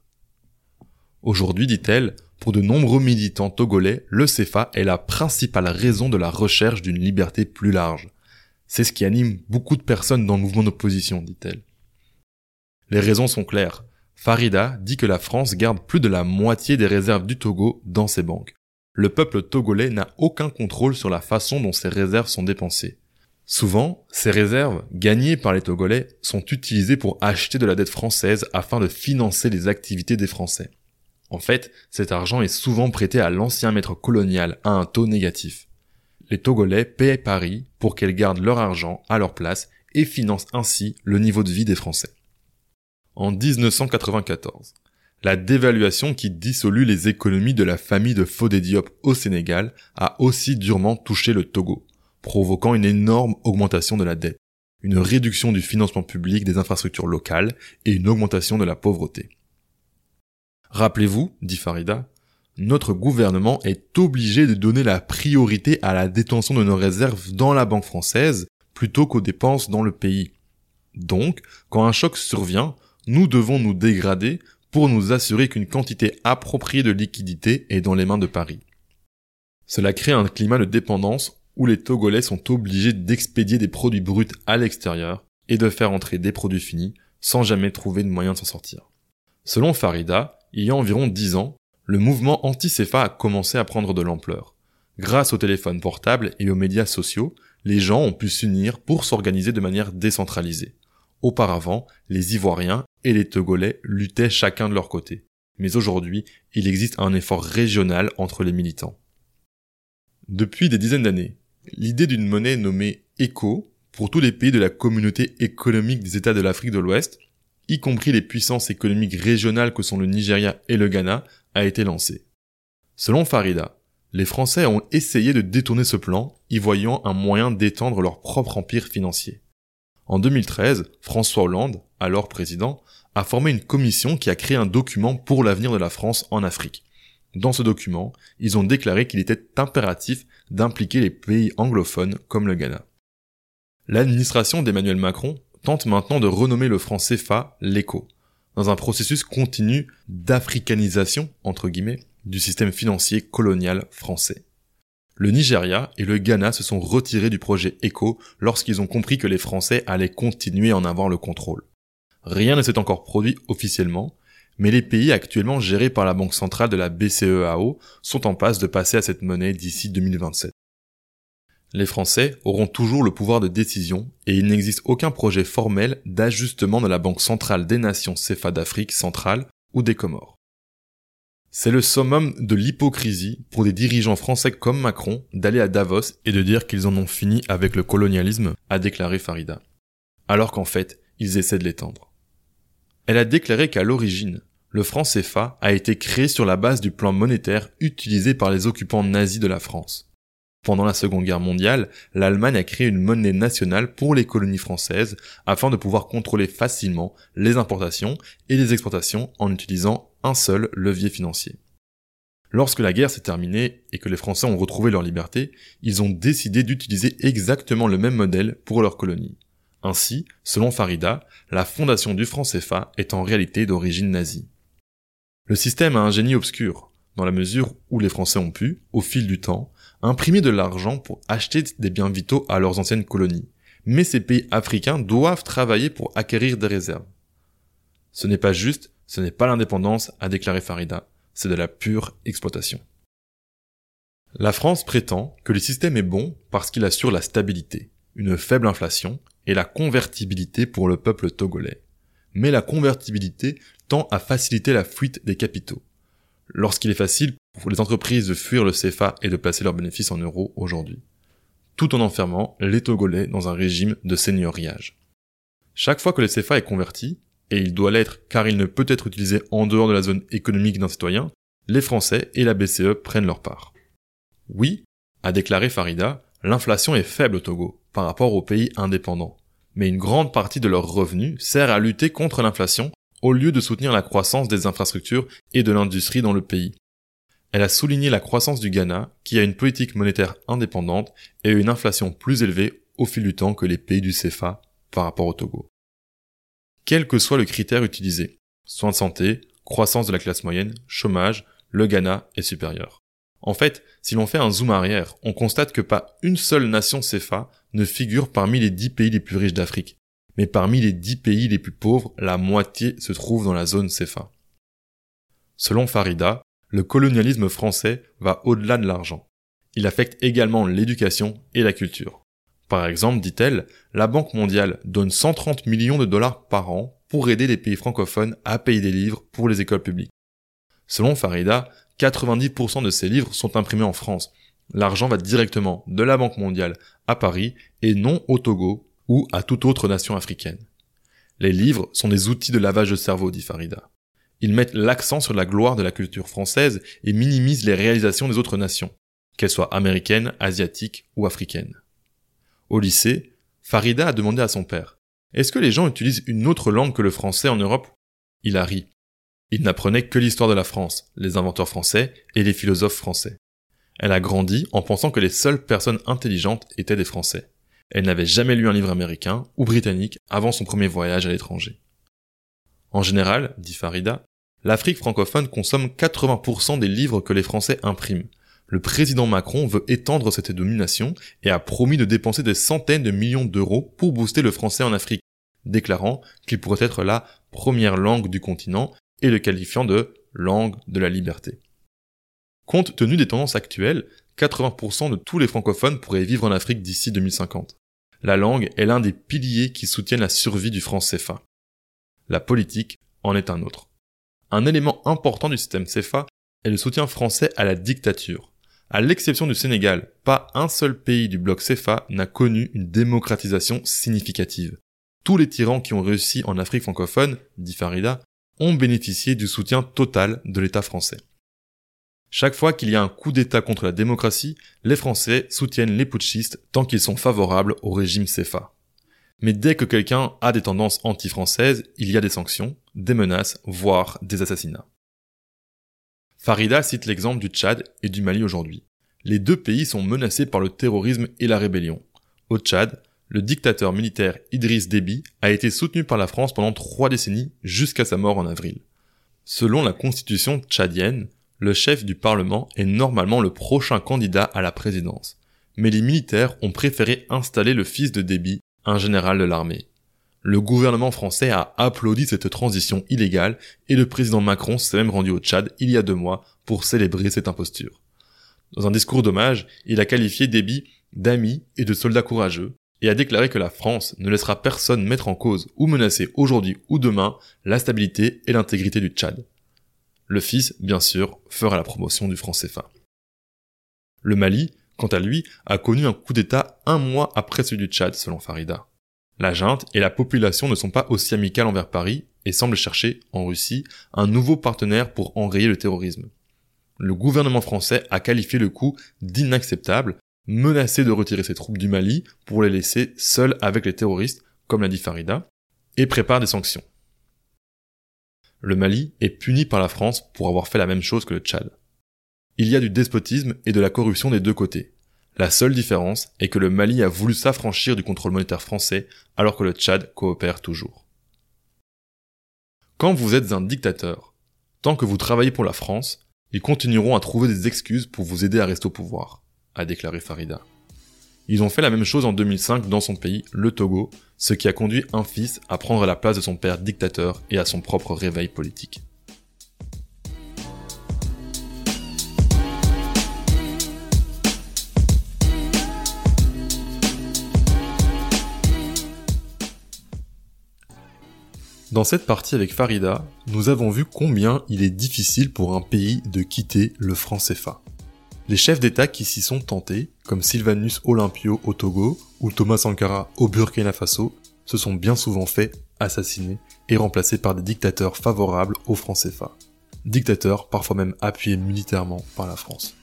Aujourd'hui, dit-elle, pour de nombreux militants togolais, le CFA est la principale raison de la recherche d'une liberté plus large. C'est ce qui anime beaucoup de personnes dans le mouvement d'opposition, dit-elle. Les raisons sont claires. Farida dit que la France garde plus de la moitié des réserves du Togo dans ses banques. Le peuple togolais n'a aucun contrôle sur la façon dont ces réserves sont dépensées. Souvent, ces réserves, gagnées par les Togolais, sont utilisées pour acheter de la dette française afin de financer les activités des Français. En fait, cet argent est souvent prêté à l'ancien maître colonial à un taux négatif. Les Togolais paient Paris pour qu'elles gardent leur argent à leur place et financent ainsi le niveau de vie des Français. En 1994, la dévaluation qui dissolut les économies de la famille de Fodé Diop au Sénégal a aussi durement touché le Togo, provoquant une énorme augmentation de la dette, une réduction du financement public des infrastructures locales et une augmentation de la pauvreté. Rappelez-vous, dit Farida, notre gouvernement est obligé de donner la priorité à la détention de nos réserves dans la banque française plutôt qu'aux dépenses dans le pays. Donc, quand un choc survient, nous devons nous dégrader pour nous assurer qu'une quantité appropriée de liquidité est dans les mains de Paris. Cela crée un climat de dépendance où les Togolais sont obligés d'expédier des produits bruts à l'extérieur et de faire entrer des produits finis sans jamais trouver de moyen de s'en sortir. Selon Farida, il y a environ 10 ans, le mouvement anti-CFA a commencé à prendre de l'ampleur. Grâce aux téléphones portables et aux médias sociaux, les gens ont pu s'unir pour s'organiser de manière décentralisée. Auparavant, les Ivoiriens et les Togolais luttaient chacun de leur côté. Mais aujourd'hui, il existe un effort régional entre les militants. Depuis des dizaines d'années, l'idée d'une monnaie nommée ECO pour tous les pays de la communauté économique des États de l'Afrique de l'Ouest y compris les puissances économiques régionales que sont le Nigeria et le Ghana, a été lancé. Selon Farida, les Français ont essayé de détourner ce plan, y voyant un moyen d'étendre leur propre empire financier. En 2013, François Hollande, alors président, a formé une commission qui a créé un document pour l'avenir de la France en Afrique. Dans ce document, ils ont déclaré qu'il était impératif d'impliquer les pays anglophones comme le Ghana. L'administration d'Emmanuel Macron tente maintenant de renommer le franc CFA l'écho, dans un processus continu d'africanisation, entre guillemets, du système financier colonial français. Le Nigeria et le Ghana se sont retirés du projet ECO lorsqu'ils ont compris que les Français allaient continuer en avoir le contrôle. Rien ne s'est encore produit officiellement, mais les pays actuellement gérés par la Banque centrale de la BCEAO sont en passe de passer à cette monnaie d'ici 2027. Les Français auront toujours le pouvoir de décision et il n'existe aucun projet formel d'ajustement de la Banque centrale des nations CFA d'Afrique centrale ou des Comores. C'est le summum de l'hypocrisie pour des dirigeants français comme Macron d'aller à Davos et de dire qu'ils en ont fini avec le colonialisme, a déclaré Farida. Alors qu'en fait, ils essaient de l'étendre. Elle a déclaré qu'à l'origine, le franc CFA a été créé sur la base du plan monétaire utilisé par les occupants nazis de la France. Pendant la Seconde Guerre mondiale, l'Allemagne a créé une monnaie nationale pour les colonies françaises afin de pouvoir contrôler facilement les importations et les exportations en utilisant un seul levier financier. Lorsque la guerre s'est terminée et que les Français ont retrouvé leur liberté, ils ont décidé d'utiliser exactement le même modèle pour leurs colonies. Ainsi, selon Farida, la fondation du franc CFA est en réalité d'origine nazie. Le système a un génie obscur, dans la mesure où les Français ont pu, au fil du temps, imprimer de l'argent pour acheter des biens vitaux à leurs anciennes colonies. Mais ces pays africains doivent travailler pour acquérir des réserves. Ce n'est pas juste, ce n'est pas l'indépendance, a déclaré Farida, c'est de la pure exploitation. La France prétend que le système est bon parce qu'il assure la stabilité, une faible inflation et la convertibilité pour le peuple togolais. Mais la convertibilité tend à faciliter la fuite des capitaux. Lorsqu'il est facile pour les entreprises de fuir le CFA et de placer leurs bénéfices en euros aujourd'hui, tout en enfermant les Togolais dans un régime de seigneuriage. Chaque fois que le CFA est converti, et il doit l'être car il ne peut être utilisé en dehors de la zone économique d'un citoyen, les Français et la BCE prennent leur part. Oui, a déclaré Farida, l'inflation est faible au Togo par rapport aux pays indépendants, mais une grande partie de leurs revenus sert à lutter contre l'inflation au lieu de soutenir la croissance des infrastructures et de l'industrie dans le pays, elle a souligné la croissance du Ghana, qui a une politique monétaire indépendante et une inflation plus élevée au fil du temps que les pays du CFA par rapport au Togo. Quel que soit le critère utilisé, soins de santé, croissance de la classe moyenne, chômage, le Ghana est supérieur. En fait, si l'on fait un zoom arrière, on constate que pas une seule nation CFA ne figure parmi les 10 pays les plus riches d'Afrique. Mais parmi les 10 pays les plus pauvres, la moitié se trouve dans la zone CFA. Selon Farida, le colonialisme français va au-delà de l'argent. Il affecte également l'éducation et la culture. Par exemple, dit-elle, la Banque mondiale donne 130 millions de dollars par an pour aider les pays francophones à payer des livres pour les écoles publiques. Selon Farida, 90% de ces livres sont imprimés en France. L'argent va directement de la Banque mondiale à Paris et non au Togo ou à toute autre nation africaine. Les livres sont des outils de lavage de cerveau, dit Farida. Ils mettent l'accent sur la gloire de la culture française et minimisent les réalisations des autres nations, qu'elles soient américaines, asiatiques ou africaines. Au lycée, Farida a demandé à son père Est-ce que les gens utilisent une autre langue que le français en Europe? Il a ri. Il n'apprenait que l'histoire de la France, les inventeurs français et les philosophes français. Elle a grandi en pensant que les seules personnes intelligentes étaient des Français. Elle n'avait jamais lu un livre américain ou britannique avant son premier voyage à l'étranger. En général, dit Farida, l'Afrique francophone consomme 80% des livres que les Français impriment. Le président Macron veut étendre cette domination et a promis de dépenser des centaines de millions d'euros pour booster le français en Afrique, déclarant qu'il pourrait être la première langue du continent et le qualifiant de langue de la liberté. Compte tenu des tendances actuelles, 80% de tous les francophones pourraient vivre en Afrique d'ici 2050. La langue est l'un des piliers qui soutiennent la survie du franc CFA. La politique en est un autre. Un élément important du système CFA est le soutien français à la dictature. À l'exception du Sénégal, pas un seul pays du bloc CFA n'a connu une démocratisation significative. Tous les tyrans qui ont réussi en Afrique francophone, dit Farida, ont bénéficié du soutien total de l'État français. Chaque fois qu'il y a un coup d'État contre la démocratie, les Français soutiennent les putschistes tant qu'ils sont favorables au régime CFA. Mais dès que quelqu'un a des tendances anti-françaises, il y a des sanctions, des menaces, voire des assassinats. Farida cite l'exemple du Tchad et du Mali aujourd'hui. Les deux pays sont menacés par le terrorisme et la rébellion. Au Tchad, le dictateur militaire Idriss Déby a été soutenu par la France pendant trois décennies jusqu'à sa mort en avril. Selon la constitution tchadienne, le chef du Parlement est normalement le prochain candidat à la présidence. Mais les militaires ont préféré installer le fils de Déby, un général de l'armée. Le gouvernement français a applaudi cette transition illégale et le président Macron s'est même rendu au Tchad il y a deux mois pour célébrer cette imposture. Dans un discours d'hommage, il a qualifié Déby d'ami et de soldat courageux et a déclaré que la France ne laissera personne mettre en cause ou menacer aujourd'hui ou demain la stabilité et l'intégrité du Tchad. Le fils, bien sûr, fera la promotion du franc CFA. Le Mali, quant à lui, a connu un coup d'État un mois après celui du Tchad, selon Farida. La junte et la population ne sont pas aussi amicales envers Paris et semblent chercher, en Russie, un nouveau partenaire pour enrayer le terrorisme. Le gouvernement français a qualifié le coup d'inacceptable menacé de retirer ses troupes du Mali pour les laisser seuls avec les terroristes, comme l'a dit Farida, et prépare des sanctions. Le Mali est puni par la France pour avoir fait la même chose que le Tchad. Il y a du despotisme et de la corruption des deux côtés. La seule différence est que le Mali a voulu s'affranchir du contrôle monétaire français alors que le Tchad coopère toujours. Quand vous êtes un dictateur, tant que vous travaillez pour la France, ils continueront à trouver des excuses pour vous aider à rester au pouvoir a déclaré Farida. Ils ont fait la même chose en 2005 dans son pays, le Togo, ce qui a conduit un fils à prendre la place de son père dictateur et à son propre réveil politique. Dans cette partie avec Farida, nous avons vu combien il est difficile pour un pays de quitter le franc CFA. Les chefs d'État qui s'y sont tentés, comme Sylvanus Olympio au Togo ou Thomas Sankara au Burkina Faso, se sont bien souvent fait assassiner et remplacés par des dictateurs favorables au franc CFA. Dictateurs parfois même appuyés militairement par la France.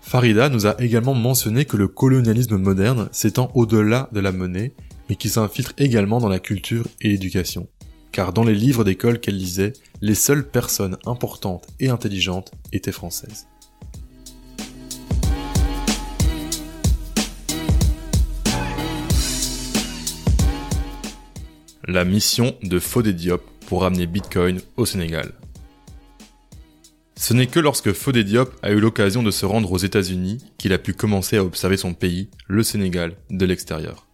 Farida nous a également mentionné que le colonialisme moderne s'étend au-delà de la monnaie, mais qui s'infiltre également dans la culture et l'éducation. Car dans les livres d'école qu'elle lisait, les seules personnes importantes et intelligentes étaient françaises. la mission de Fodé Diop pour amener Bitcoin au Sénégal. Ce n'est que lorsque Fodé Diop a eu l'occasion de se rendre aux États-Unis qu'il a pu commencer à observer son pays, le Sénégal, de l'extérieur.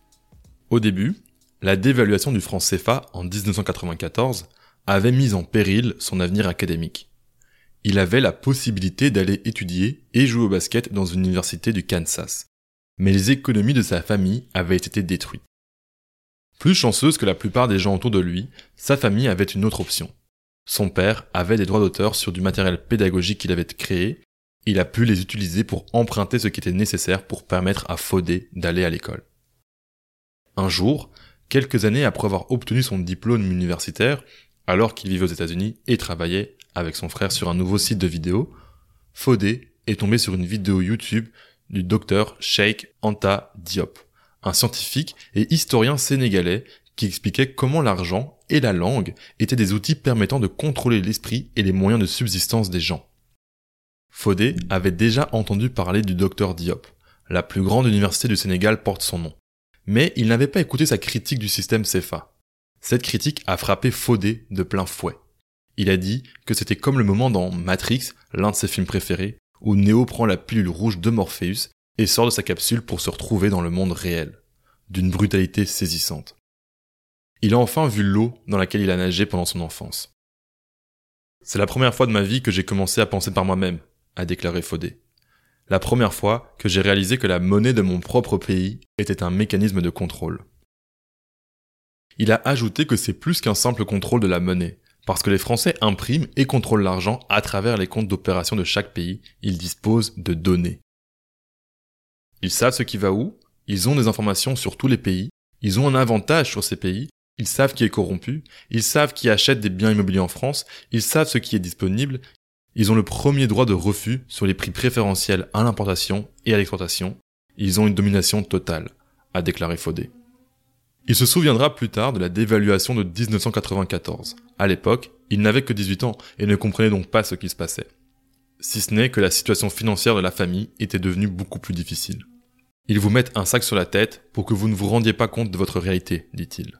Au début, la dévaluation du franc CFA en 1994 avait mis en péril son avenir académique. Il avait la possibilité d'aller étudier et jouer au basket dans une université du Kansas. Mais les économies de sa famille avaient été détruites. Plus chanceuse que la plupart des gens autour de lui, sa famille avait une autre option. Son père avait des droits d'auteur sur du matériel pédagogique qu'il avait créé. Il a pu les utiliser pour emprunter ce qui était nécessaire pour permettre à Fodé d'aller à l'école. Un jour, quelques années après avoir obtenu son diplôme universitaire, alors qu'il vivait aux États-Unis et travaillait avec son frère sur un nouveau site de vidéo, Fodé est tombé sur une vidéo YouTube du docteur Sheikh Anta Diop, un scientifique et historien sénégalais qui expliquait comment l'argent et la langue étaient des outils permettant de contrôler l'esprit et les moyens de subsistance des gens. Fodé avait déjà entendu parler du docteur Diop. La plus grande université du Sénégal porte son nom. Mais il n'avait pas écouté sa critique du système CFA. Cette critique a frappé Fodé de plein fouet. Il a dit que c'était comme le moment dans Matrix, l'un de ses films préférés, où Neo prend la pilule rouge de Morpheus et sort de sa capsule pour se retrouver dans le monde réel. D'une brutalité saisissante. Il a enfin vu l'eau dans laquelle il a nagé pendant son enfance. C'est la première fois de ma vie que j'ai commencé à penser par moi-même, a déclaré Fodé. La première fois que j'ai réalisé que la monnaie de mon propre pays était un mécanisme de contrôle. Il a ajouté que c'est plus qu'un simple contrôle de la monnaie, parce que les Français impriment et contrôlent l'argent à travers les comptes d'opération de chaque pays, ils disposent de données. Ils savent ce qui va où, ils ont des informations sur tous les pays, ils ont un avantage sur ces pays, ils savent qui est corrompu, ils savent qui achète des biens immobiliers en France, ils savent ce qui est disponible, ils ont le premier droit de refus sur les prix préférentiels à l'importation et à l'exportation, ils ont une domination totale, a déclaré Fodé. Il se souviendra plus tard de la dévaluation de 1994. À l'époque, il n'avait que 18 ans et ne comprenait donc pas ce qui se passait. Si ce n'est que la situation financière de la famille était devenue beaucoup plus difficile. Ils vous mettent un sac sur la tête pour que vous ne vous rendiez pas compte de votre réalité, dit-il.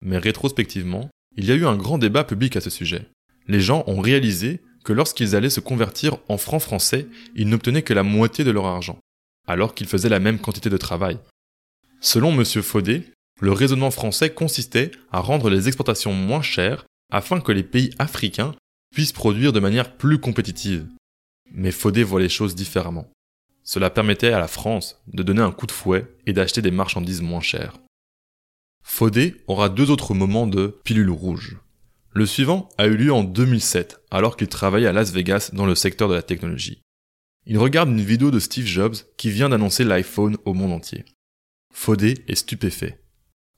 Mais rétrospectivement, il y a eu un grand débat public à ce sujet. Les gens ont réalisé lorsqu'ils allaient se convertir en francs français, ils n'obtenaient que la moitié de leur argent, alors qu'ils faisaient la même quantité de travail. Selon M. Faudet, le raisonnement français consistait à rendre les exportations moins chères afin que les pays africains puissent produire de manière plus compétitive. Mais Faudet voit les choses différemment. Cela permettait à la France de donner un coup de fouet et d'acheter des marchandises moins chères. Fodé aura deux autres moments de pilule rouge. Le suivant a eu lieu en 2007, alors qu'il travaillait à Las Vegas dans le secteur de la technologie. Il regarde une vidéo de Steve Jobs qui vient d'annoncer l'iPhone au monde entier. Fodé est stupéfait.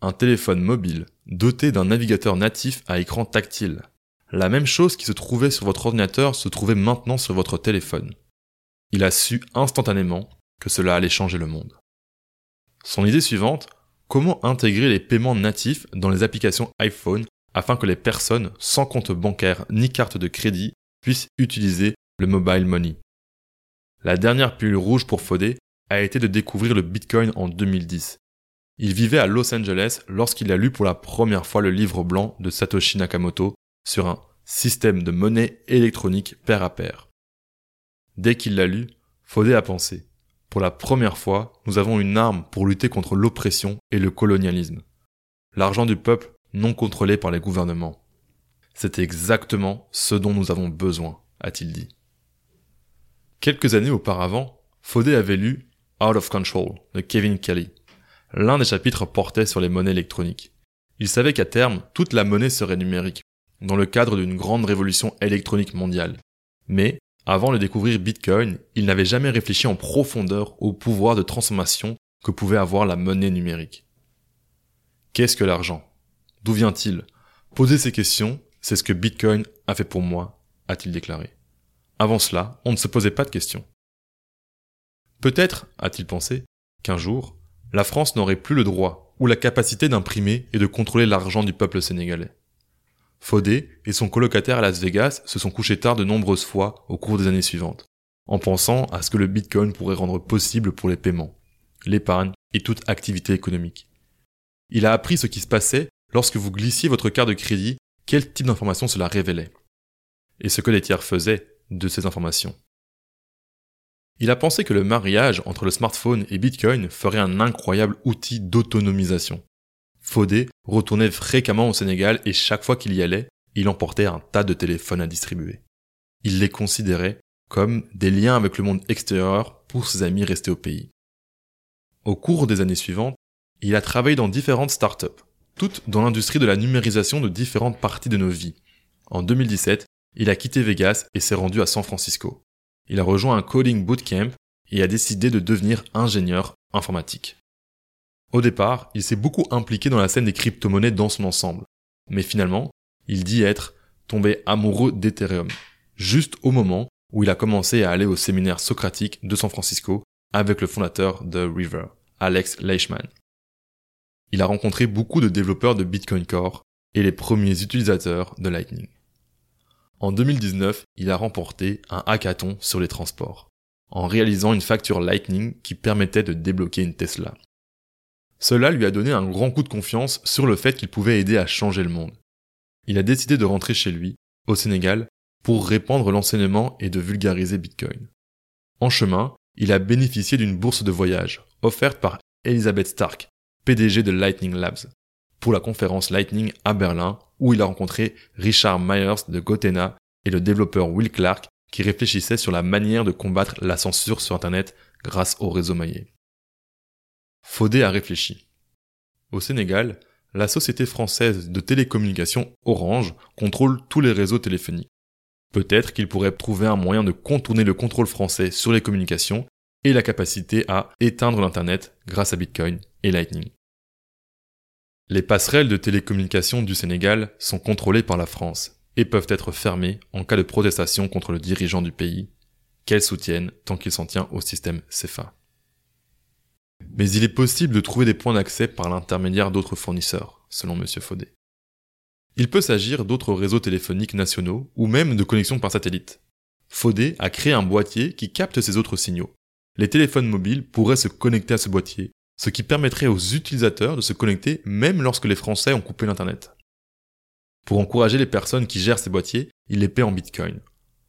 Un téléphone mobile, doté d'un navigateur natif à écran tactile. La même chose qui se trouvait sur votre ordinateur se trouvait maintenant sur votre téléphone. Il a su instantanément que cela allait changer le monde. Son idée suivante, comment intégrer les paiements natifs dans les applications iPhone afin que les personnes sans compte bancaire ni carte de crédit puissent utiliser le mobile money. La dernière pilule rouge pour Fodé a été de découvrir le Bitcoin en 2010. Il vivait à Los Angeles lorsqu'il a lu pour la première fois le livre blanc de Satoshi Nakamoto sur un système de monnaie électronique pair à pair. Dès qu'il l'a lu, Fodé a pensé pour la première fois, nous avons une arme pour lutter contre l'oppression et le colonialisme. L'argent du peuple non contrôlé par les gouvernements. C'est exactement ce dont nous avons besoin, a-t-il dit. Quelques années auparavant, Fodé avait lu Out of Control de Kevin Kelly. L'un des chapitres portait sur les monnaies électroniques. Il savait qu'à terme, toute la monnaie serait numérique, dans le cadre d'une grande révolution électronique mondiale. Mais avant de découvrir Bitcoin, il n'avait jamais réfléchi en profondeur au pouvoir de transformation que pouvait avoir la monnaie numérique. Qu'est-ce que l'argent? D'où vient-il? Poser ces questions, c'est ce que Bitcoin a fait pour moi, a-t-il déclaré. Avant cela, on ne se posait pas de questions. Peut-être, a-t-il pensé, qu'un jour, la France n'aurait plus le droit ou la capacité d'imprimer et de contrôler l'argent du peuple sénégalais. Fodé et son colocataire à Las Vegas se sont couchés tard de nombreuses fois au cours des années suivantes, en pensant à ce que le Bitcoin pourrait rendre possible pour les paiements, l'épargne et toute activité économique. Il a appris ce qui se passait lorsque vous glissiez votre carte de crédit, quel type d'information cela révélait? Et ce que les tiers faisaient de ces informations? Il a pensé que le mariage entre le smartphone et Bitcoin ferait un incroyable outil d'autonomisation. Fodé retournait fréquemment au Sénégal et chaque fois qu'il y allait, il emportait un tas de téléphones à distribuer. Il les considérait comme des liens avec le monde extérieur pour ses amis restés au pays. Au cours des années suivantes, il a travaillé dans différentes startups, toutes dans l'industrie de la numérisation de différentes parties de nos vies. En 2017, il a quitté Vegas et s'est rendu à San Francisco. Il a rejoint un coding bootcamp et a décidé de devenir ingénieur informatique. Au départ, il s'est beaucoup impliqué dans la scène des crypto-monnaies dans son ensemble. Mais finalement, il dit être tombé amoureux d'Ethereum, juste au moment où il a commencé à aller au séminaire socratique de San Francisco avec le fondateur de River, Alex Leishman. Il a rencontré beaucoup de développeurs de Bitcoin Core et les premiers utilisateurs de Lightning. En 2019, il a remporté un hackathon sur les transports, en réalisant une facture Lightning qui permettait de débloquer une Tesla. Cela lui a donné un grand coup de confiance sur le fait qu'il pouvait aider à changer le monde. Il a décidé de rentrer chez lui, au Sénégal, pour répandre l'enseignement et de vulgariser Bitcoin. En chemin, il a bénéficié d'une bourse de voyage, offerte par Elizabeth Stark, PDG de Lightning Labs, pour la conférence Lightning à Berlin, où il a rencontré Richard Myers de Gotena et le développeur Will Clark, qui réfléchissait sur la manière de combattre la censure sur Internet grâce au réseau maillé. Faudé a réfléchi. Au Sénégal, la société française de télécommunications Orange contrôle tous les réseaux téléphoniques. Peut-être qu'il pourrait trouver un moyen de contourner le contrôle français sur les communications et la capacité à éteindre l'Internet grâce à Bitcoin et Lightning. Les passerelles de télécommunications du Sénégal sont contrôlées par la France et peuvent être fermées en cas de protestation contre le dirigeant du pays, qu'elle soutienne tant qu'il s'en tient au système CFA. Mais il est possible de trouver des points d'accès par l'intermédiaire d'autres fournisseurs, selon M. Faudet. Il peut s'agir d'autres réseaux téléphoniques nationaux ou même de connexions par satellite. Faudet a créé un boîtier qui capte ces autres signaux. Les téléphones mobiles pourraient se connecter à ce boîtier, ce qui permettrait aux utilisateurs de se connecter même lorsque les Français ont coupé l'Internet. Pour encourager les personnes qui gèrent ces boîtiers, il les paie en Bitcoin.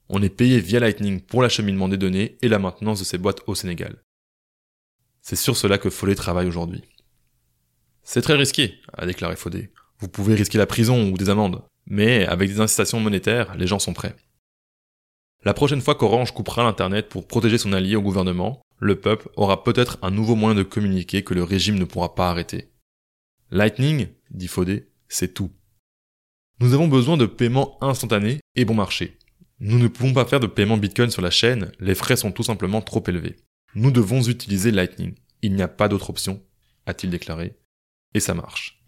On est payé via Lightning pour l'acheminement des données et la maintenance de ces boîtes au Sénégal. C'est sur cela que Follet travaille aujourd'hui. C'est très risqué, a déclaré Faudet. Vous pouvez risquer la prison ou des amendes, mais avec des incitations monétaires, les gens sont prêts. La prochaine fois qu'Orange coupera l'Internet pour protéger son allié au gouvernement, le peuple aura peut-être un nouveau moyen de communiquer que le régime ne pourra pas arrêter. Lightning, dit Faudet, c'est tout. Nous avons besoin de paiements instantanés et bon marché. Nous ne pouvons pas faire de paiement Bitcoin sur la chaîne, les frais sont tout simplement trop élevés. Nous devons utiliser Lightning. Il n'y a pas d'autre option, a-t-il déclaré. Et ça marche.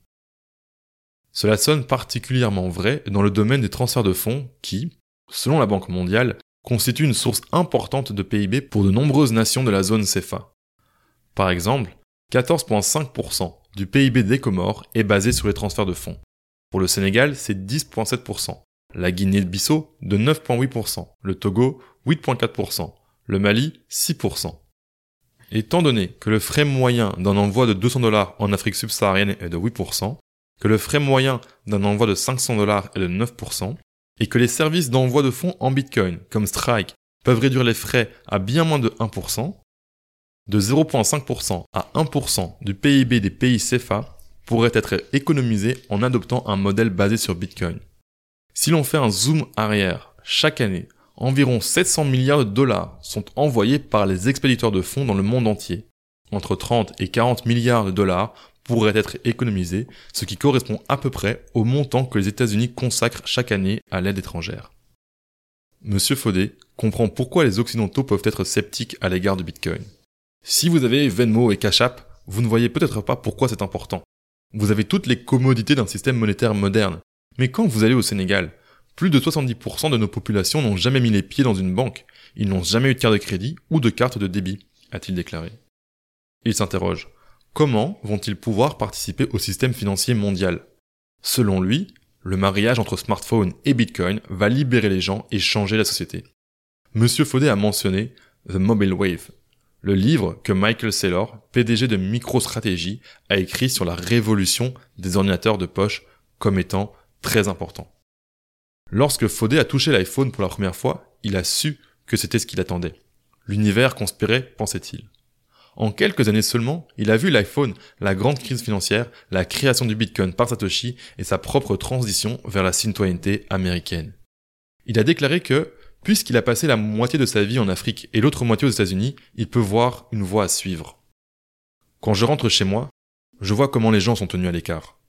Cela sonne particulièrement vrai dans le domaine des transferts de fonds qui, selon la Banque mondiale, constituent une source importante de PIB pour de nombreuses nations de la zone CFA. Par exemple, 14,5% du PIB des Comores est basé sur les transferts de fonds. Pour le Sénégal, c'est 10,7%. La Guinée-Bissau, de 9,8%. Le Togo, 8,4%. Le Mali, 6%. Étant donné que le frais moyen d'un envoi de 200 dollars en Afrique subsaharienne est de 8%, que le frais moyen d'un envoi de 500 dollars est de 9%, et que les services d'envoi de fonds en Bitcoin, comme Strike, peuvent réduire les frais à bien moins de 1%, de 0,5% à 1% du PIB des pays CFA pourrait être économisé en adoptant un modèle basé sur Bitcoin. Si l'on fait un zoom arrière, chaque année, environ 700 milliards de dollars sont envoyés par les expéditeurs de fonds dans le monde entier. Entre 30 et 40 milliards de dollars pourraient être économisés, ce qui correspond à peu près au montant que les États-Unis consacrent chaque année à l'aide étrangère. Monsieur Faudet comprend pourquoi les Occidentaux peuvent être sceptiques à l'égard du Bitcoin. Si vous avez Venmo et Cash App, vous ne voyez peut-être pas pourquoi c'est important. Vous avez toutes les commodités d'un système monétaire moderne. Mais quand vous allez au Sénégal, plus de 70% de nos populations n'ont jamais mis les pieds dans une banque, ils n'ont jamais eu de carte de crédit ou de carte de débit, a-t-il déclaré. Il s'interroge. Comment vont-ils pouvoir participer au système financier mondial? Selon lui, le mariage entre smartphone et Bitcoin va libérer les gens et changer la société. Monsieur Faudet a mentionné The Mobile Wave, le livre que Michael Saylor, PDG de MicroStrategy, a écrit sur la révolution des ordinateurs de poche comme étant très important. Lorsque Faudet a touché l'iPhone pour la première fois, il a su que c'était ce qu'il attendait. L'univers conspirait, pensait-il. En quelques années seulement, il a vu l'iPhone, la grande crise financière, la création du Bitcoin par Satoshi et sa propre transition vers la citoyenneté américaine. Il a déclaré que, puisqu'il a passé la moitié de sa vie en Afrique et l'autre moitié aux États-Unis, il peut voir une voie à suivre. Quand je rentre chez moi, je vois comment les gens sont tenus à l'écart.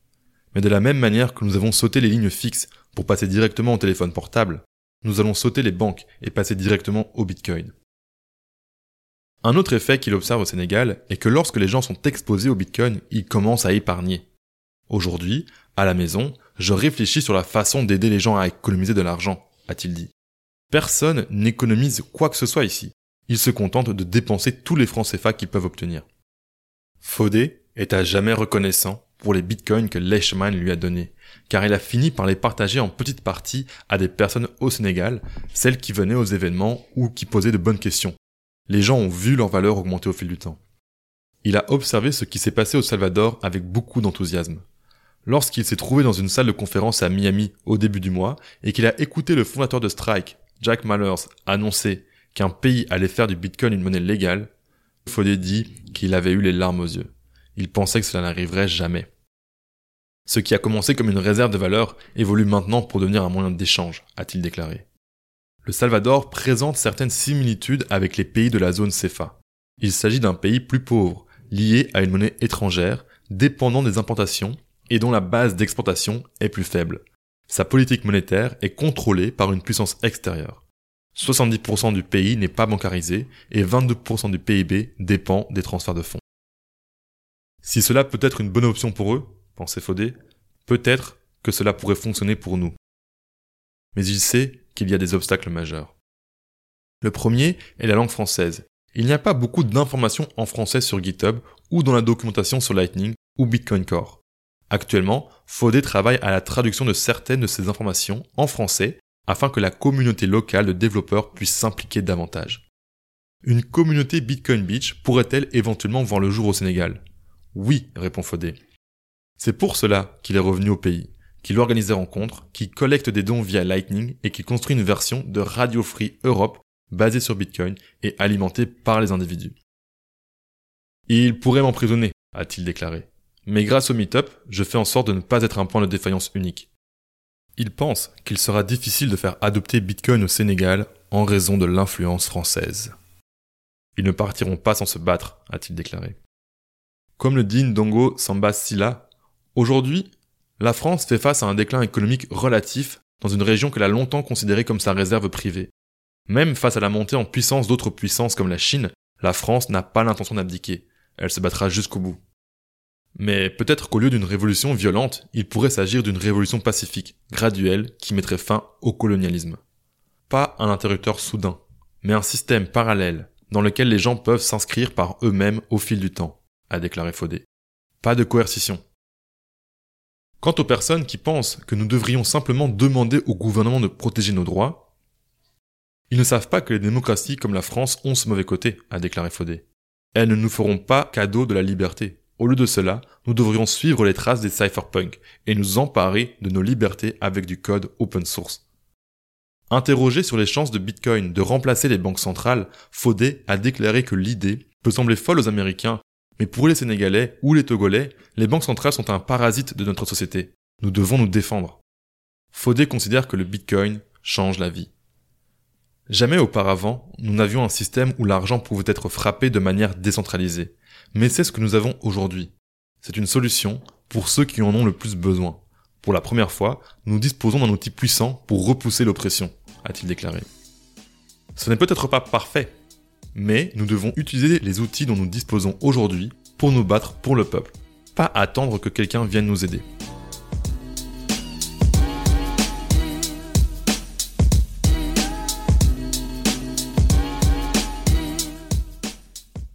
Mais de la même manière que nous avons sauté les lignes fixes pour passer directement au téléphone portable, nous allons sauter les banques et passer directement au Bitcoin. Un autre effet qu'il observe au Sénégal est que lorsque les gens sont exposés au Bitcoin, ils commencent à épargner. Aujourd'hui, à la maison, je réfléchis sur la façon d'aider les gens à économiser de l'argent, a-t-il dit. Personne n'économise quoi que ce soit ici. Ils se contentent de dépenser tous les francs CFA qu'ils peuvent obtenir. Fodé est à jamais reconnaissant pour les bitcoins que Leishman lui a donnés, car il a fini par les partager en petites parties à des personnes au Sénégal, celles qui venaient aux événements ou qui posaient de bonnes questions, les gens ont vu leur valeur augmenter au fil du temps. Il a observé ce qui s'est passé au Salvador avec beaucoup d'enthousiasme. Lorsqu'il s'est trouvé dans une salle de conférence à Miami au début du mois et qu'il a écouté le fondateur de Strike, Jack Mallers, annoncer qu'un pays allait faire du Bitcoin une monnaie légale, Fodé dit qu'il avait eu les larmes aux yeux. Il pensait que cela n'arriverait jamais. Ce qui a commencé comme une réserve de valeur évolue maintenant pour devenir un moyen d'échange, a-t-il déclaré le Salvador présente certaines similitudes avec les pays de la zone CFA. Il s'agit d'un pays plus pauvre, lié à une monnaie étrangère, dépendant des importations et dont la base d'exportation est plus faible. Sa politique monétaire est contrôlée par une puissance extérieure. 70% du pays n'est pas bancarisé et 22% du PIB dépend des transferts de fonds. Si cela peut être une bonne option pour eux, pensait Fodé, peut-être que cela pourrait fonctionner pour nous. Mais il sait qu'il y a des obstacles majeurs. Le premier est la langue française. Il n'y a pas beaucoup d'informations en français sur GitHub ou dans la documentation sur Lightning ou Bitcoin Core. Actuellement, Fodé travaille à la traduction de certaines de ces informations en français afin que la communauté locale de développeurs puisse s'impliquer davantage. Une communauté Bitcoin Beach pourrait-elle éventuellement voir le jour au Sénégal? Oui, répond Fodé. C'est pour cela qu'il est revenu au pays qui organise des rencontres, qui collecte des dons via Lightning et qui construit une version de Radio Free Europe basée sur Bitcoin et alimentée par les individus. Il pourrait m'emprisonner, a-t-il déclaré. Mais grâce au Meetup, je fais en sorte de ne pas être un point de défaillance unique. Il pense qu'il sera difficile de faire adopter Bitcoin au Sénégal en raison de l'influence française. Ils ne partiront pas sans se battre, a-t-il déclaré. Comme le dit Ndongo Samba Silla, aujourd'hui, la France fait face à un déclin économique relatif dans une région qu'elle a longtemps considérée comme sa réserve privée. Même face à la montée en puissance d'autres puissances comme la Chine, la France n'a pas l'intention d'abdiquer. Elle se battra jusqu'au bout. Mais peut-être qu'au lieu d'une révolution violente, il pourrait s'agir d'une révolution pacifique, graduelle, qui mettrait fin au colonialisme. Pas un interrupteur soudain, mais un système parallèle, dans lequel les gens peuvent s'inscrire par eux-mêmes au fil du temps, a déclaré Fodé. Pas de coercition, Quant aux personnes qui pensent que nous devrions simplement demander au gouvernement de protéger nos droits, ils ne savent pas que les démocraties comme la France ont ce mauvais côté, a déclaré Fodé. Elles ne nous feront pas cadeau de la liberté. Au lieu de cela, nous devrions suivre les traces des cypherpunks et nous emparer de nos libertés avec du code open source. Interrogé sur les chances de Bitcoin de remplacer les banques centrales, Fodé a déclaré que l'idée peut sembler folle aux Américains mais pour les Sénégalais ou les Togolais, les banques centrales sont un parasite de notre société. Nous devons nous défendre. Fodé considère que le Bitcoin change la vie. Jamais auparavant, nous n'avions un système où l'argent pouvait être frappé de manière décentralisée. Mais c'est ce que nous avons aujourd'hui. C'est une solution pour ceux qui en ont le plus besoin. Pour la première fois, nous disposons d'un outil puissant pour repousser l'oppression, a-t-il déclaré. Ce n'est peut-être pas parfait, mais nous devons utiliser les outils dont nous disposons aujourd'hui pour nous battre pour le peuple, pas attendre que quelqu'un vienne nous aider.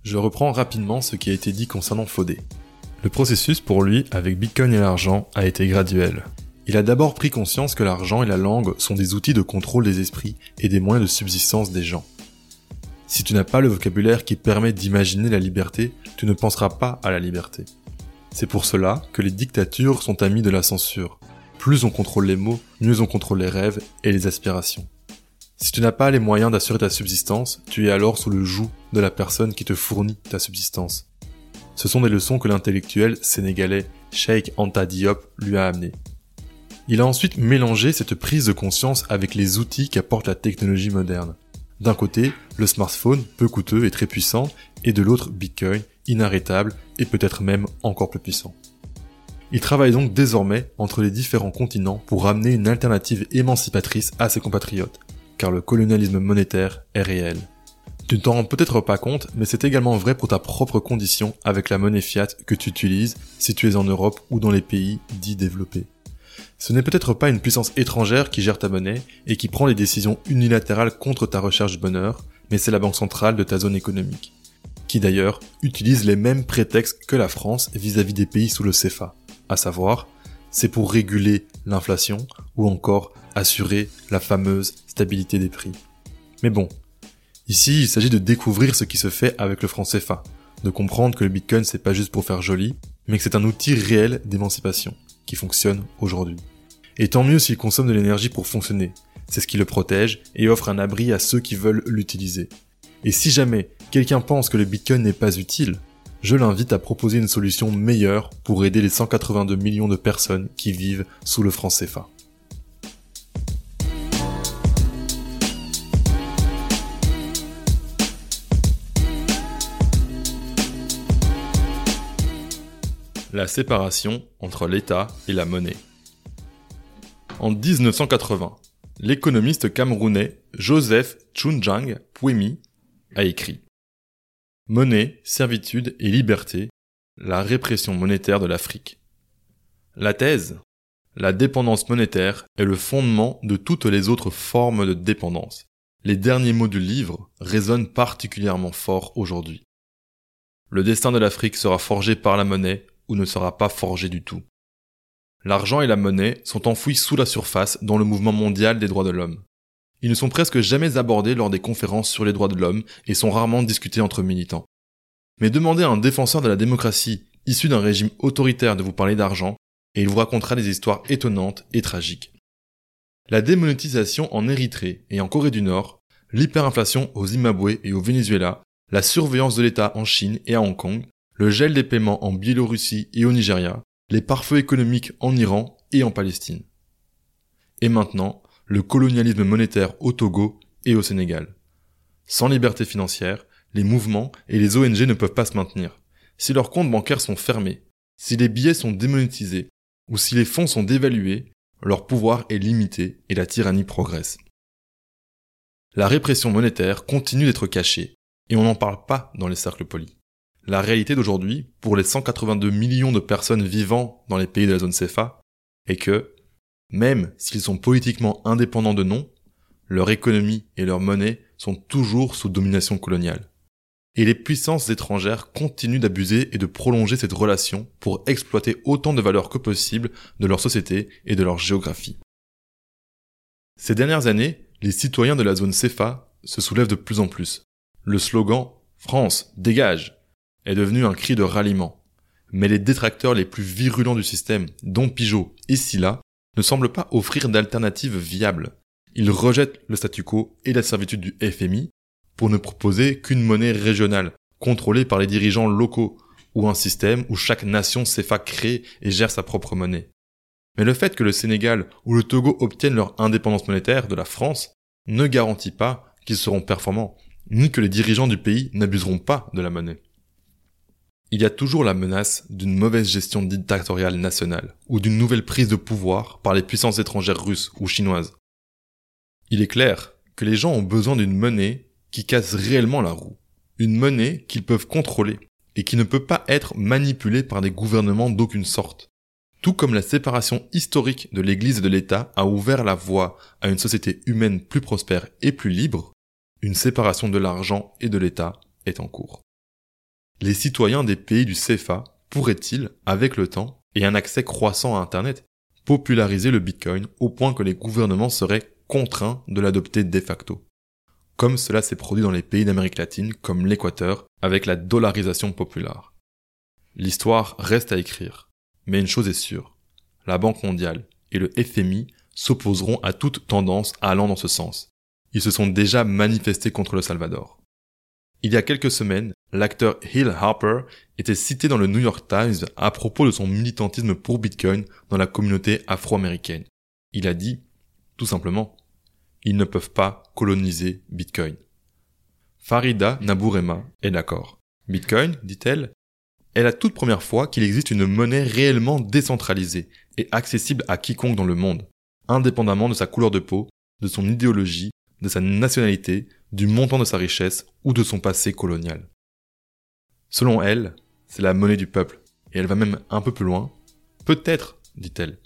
Je reprends rapidement ce qui a été dit concernant Fodé. Le processus pour lui, avec Bitcoin et l'argent, a été graduel. Il a d'abord pris conscience que l'argent et la langue sont des outils de contrôle des esprits et des moyens de subsistance des gens. Si tu n'as pas le vocabulaire qui permet d'imaginer la liberté, tu ne penseras pas à la liberté. C'est pour cela que les dictatures sont amies de la censure. Plus on contrôle les mots, mieux on contrôle les rêves et les aspirations. Si tu n'as pas les moyens d'assurer ta subsistance, tu es alors sous le joug de la personne qui te fournit ta subsistance. Ce sont des leçons que l'intellectuel sénégalais Sheikh Anta Diop lui a amenées. Il a ensuite mélangé cette prise de conscience avec les outils qu'apporte la technologie moderne. D'un côté, le smartphone, peu coûteux et très puissant, et de l'autre, Bitcoin, inarrêtable et peut-être même encore plus puissant. Il travaille donc désormais entre les différents continents pour amener une alternative émancipatrice à ses compatriotes, car le colonialisme monétaire est réel. Tu ne t'en rends peut-être pas compte, mais c'est également vrai pour ta propre condition avec la monnaie fiat que tu utilises si tu es en Europe ou dans les pays dits développés. Ce n'est peut-être pas une puissance étrangère qui gère ta monnaie et qui prend les décisions unilatérales contre ta recherche du bonheur, mais c'est la banque centrale de ta zone économique, qui d'ailleurs utilise les mêmes prétextes que la France vis-à-vis des pays sous le CFA, à savoir, c'est pour réguler l'inflation ou encore assurer la fameuse stabilité des prix. Mais bon, ici il s'agit de découvrir ce qui se fait avec le franc CFA, de comprendre que le Bitcoin c'est pas juste pour faire joli, mais que c'est un outil réel d'émancipation qui fonctionne aujourd'hui. Et tant mieux s'il consomme de l'énergie pour fonctionner. C'est ce qui le protège et offre un abri à ceux qui veulent l'utiliser. Et si jamais quelqu'un pense que le Bitcoin n'est pas utile, je l'invite à proposer une solution meilleure pour aider les 182 millions de personnes qui vivent sous le franc CFA. la séparation entre l'État et la monnaie. En 1980, l'économiste camerounais Joseph Chunjang Puemi a écrit Monnaie, servitude et liberté, la répression monétaire de l'Afrique. La thèse La dépendance monétaire est le fondement de toutes les autres formes de dépendance. Les derniers mots du livre résonnent particulièrement fort aujourd'hui. Le destin de l'Afrique sera forgé par la monnaie ou ne sera pas forgé du tout. L'argent et la monnaie sont enfouis sous la surface dans le mouvement mondial des droits de l'homme. Ils ne sont presque jamais abordés lors des conférences sur les droits de l'homme et sont rarement discutés entre militants. Mais demandez à un défenseur de la démocratie issu d'un régime autoritaire de vous parler d'argent et il vous racontera des histoires étonnantes et tragiques. La démonétisation en Érythrée et en Corée du Nord, l'hyperinflation au Zimbabwe et au Venezuela, la surveillance de l'État en Chine et à Hong Kong, le gel des paiements en Biélorussie et au Nigeria, les pare-feux économiques en Iran et en Palestine. Et maintenant, le colonialisme monétaire au Togo et au Sénégal. Sans liberté financière, les mouvements et les ONG ne peuvent pas se maintenir. Si leurs comptes bancaires sont fermés, si les billets sont démonétisés, ou si les fonds sont dévalués, leur pouvoir est limité et la tyrannie progresse. La répression monétaire continue d'être cachée, et on n'en parle pas dans les cercles polis. La réalité d'aujourd'hui, pour les 182 millions de personnes vivant dans les pays de la zone CFA, est que, même s'ils sont politiquement indépendants de nom, leur économie et leur monnaie sont toujours sous domination coloniale. Et les puissances étrangères continuent d'abuser et de prolonger cette relation pour exploiter autant de valeurs que possible de leur société et de leur géographie. Ces dernières années, les citoyens de la zone CFA se soulèvent de plus en plus. Le slogan France, dégage est devenu un cri de ralliement. Mais les détracteurs les plus virulents du système, dont Pigeot et Silla, ne semblent pas offrir d'alternatives viables. Ils rejettent le statu quo et la servitude du FMI pour ne proposer qu'une monnaie régionale, contrôlée par les dirigeants locaux, ou un système où chaque nation crée et gère sa propre monnaie. Mais le fait que le Sénégal ou le Togo obtiennent leur indépendance monétaire de la France ne garantit pas qu'ils seront performants, ni que les dirigeants du pays n'abuseront pas de la monnaie il y a toujours la menace d'une mauvaise gestion dictatoriale nationale ou d'une nouvelle prise de pouvoir par les puissances étrangères russes ou chinoises. Il est clair que les gens ont besoin d'une monnaie qui casse réellement la roue, une monnaie qu'ils peuvent contrôler et qui ne peut pas être manipulée par des gouvernements d'aucune sorte. Tout comme la séparation historique de l'Église et de l'État a ouvert la voie à une société humaine plus prospère et plus libre, une séparation de l'argent et de l'État est en cours les citoyens des pays du CFA pourraient-ils, avec le temps et un accès croissant à Internet, populariser le Bitcoin au point que les gouvernements seraient contraints de l'adopter de facto? Comme cela s'est produit dans les pays d'Amérique latine comme l'Équateur avec la dollarisation populaire. L'histoire reste à écrire, mais une chose est sûre, la Banque mondiale et le FMI s'opposeront à toute tendance allant dans ce sens, ils se sont déjà manifestés contre le Salvador. Il y a quelques semaines, l'acteur Hill Harper était cité dans le New York Times à propos de son militantisme pour Bitcoin dans la communauté afro-américaine. Il a dit, tout simplement, ils ne peuvent pas coloniser Bitcoin. Farida Nabourema est d'accord. Bitcoin, dit-elle, est la toute première fois qu'il existe une monnaie réellement décentralisée et accessible à quiconque dans le monde, indépendamment de sa couleur de peau, de son idéologie, de sa nationalité, du montant de sa richesse ou de son passé colonial. Selon elle, c'est la monnaie du peuple, et elle va même un peu plus loin. Peut-être, dit-elle,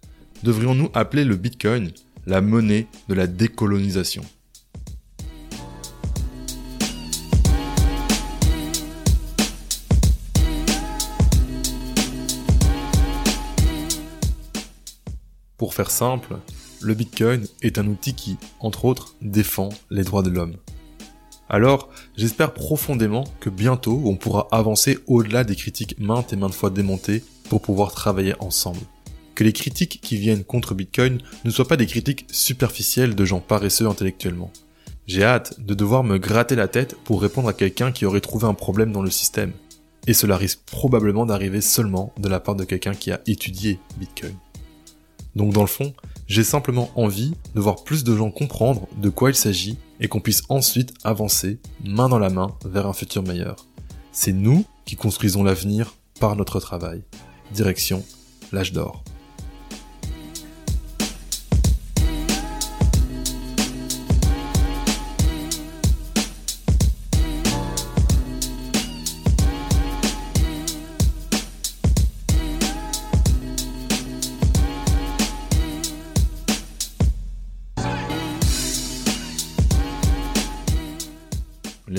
devrions-nous appeler le Bitcoin la monnaie de la décolonisation. Pour faire simple, le Bitcoin est un outil qui, entre autres, défend les droits de l'homme. Alors, j'espère profondément que bientôt on pourra avancer au-delà des critiques maintes et maintes fois démontées pour pouvoir travailler ensemble. Que les critiques qui viennent contre Bitcoin ne soient pas des critiques superficielles de gens paresseux intellectuellement. J'ai hâte de devoir me gratter la tête pour répondre à quelqu'un qui aurait trouvé un problème dans le système. Et cela risque probablement d'arriver seulement de la part de quelqu'un qui a étudié Bitcoin. Donc dans le fond, j'ai simplement envie de voir plus de gens comprendre de quoi il s'agit et qu'on puisse ensuite avancer main dans la main vers un futur meilleur. C'est nous qui construisons l'avenir par notre travail. Direction l'âge d'or.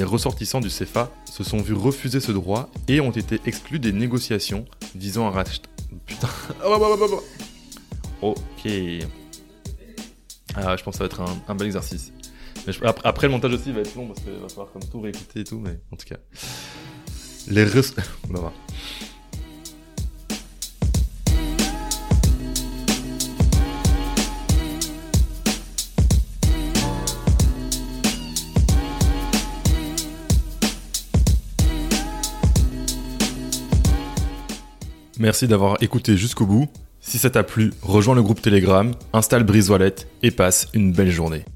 Les ressortissants du CFA se sont vus refuser ce droit et ont été exclus des négociations visant à racheter. Putain. ok. Ah, je pense que ça va être un, bel exercice. Mais après, le montage aussi va être long parce qu'il va falloir comme tout réécouter et tout, mais en tout cas. Les res... *laughs* Merci d'avoir écouté jusqu'au bout. Si ça t'a plu, rejoins le groupe Telegram, installe Brise et passe une belle journée.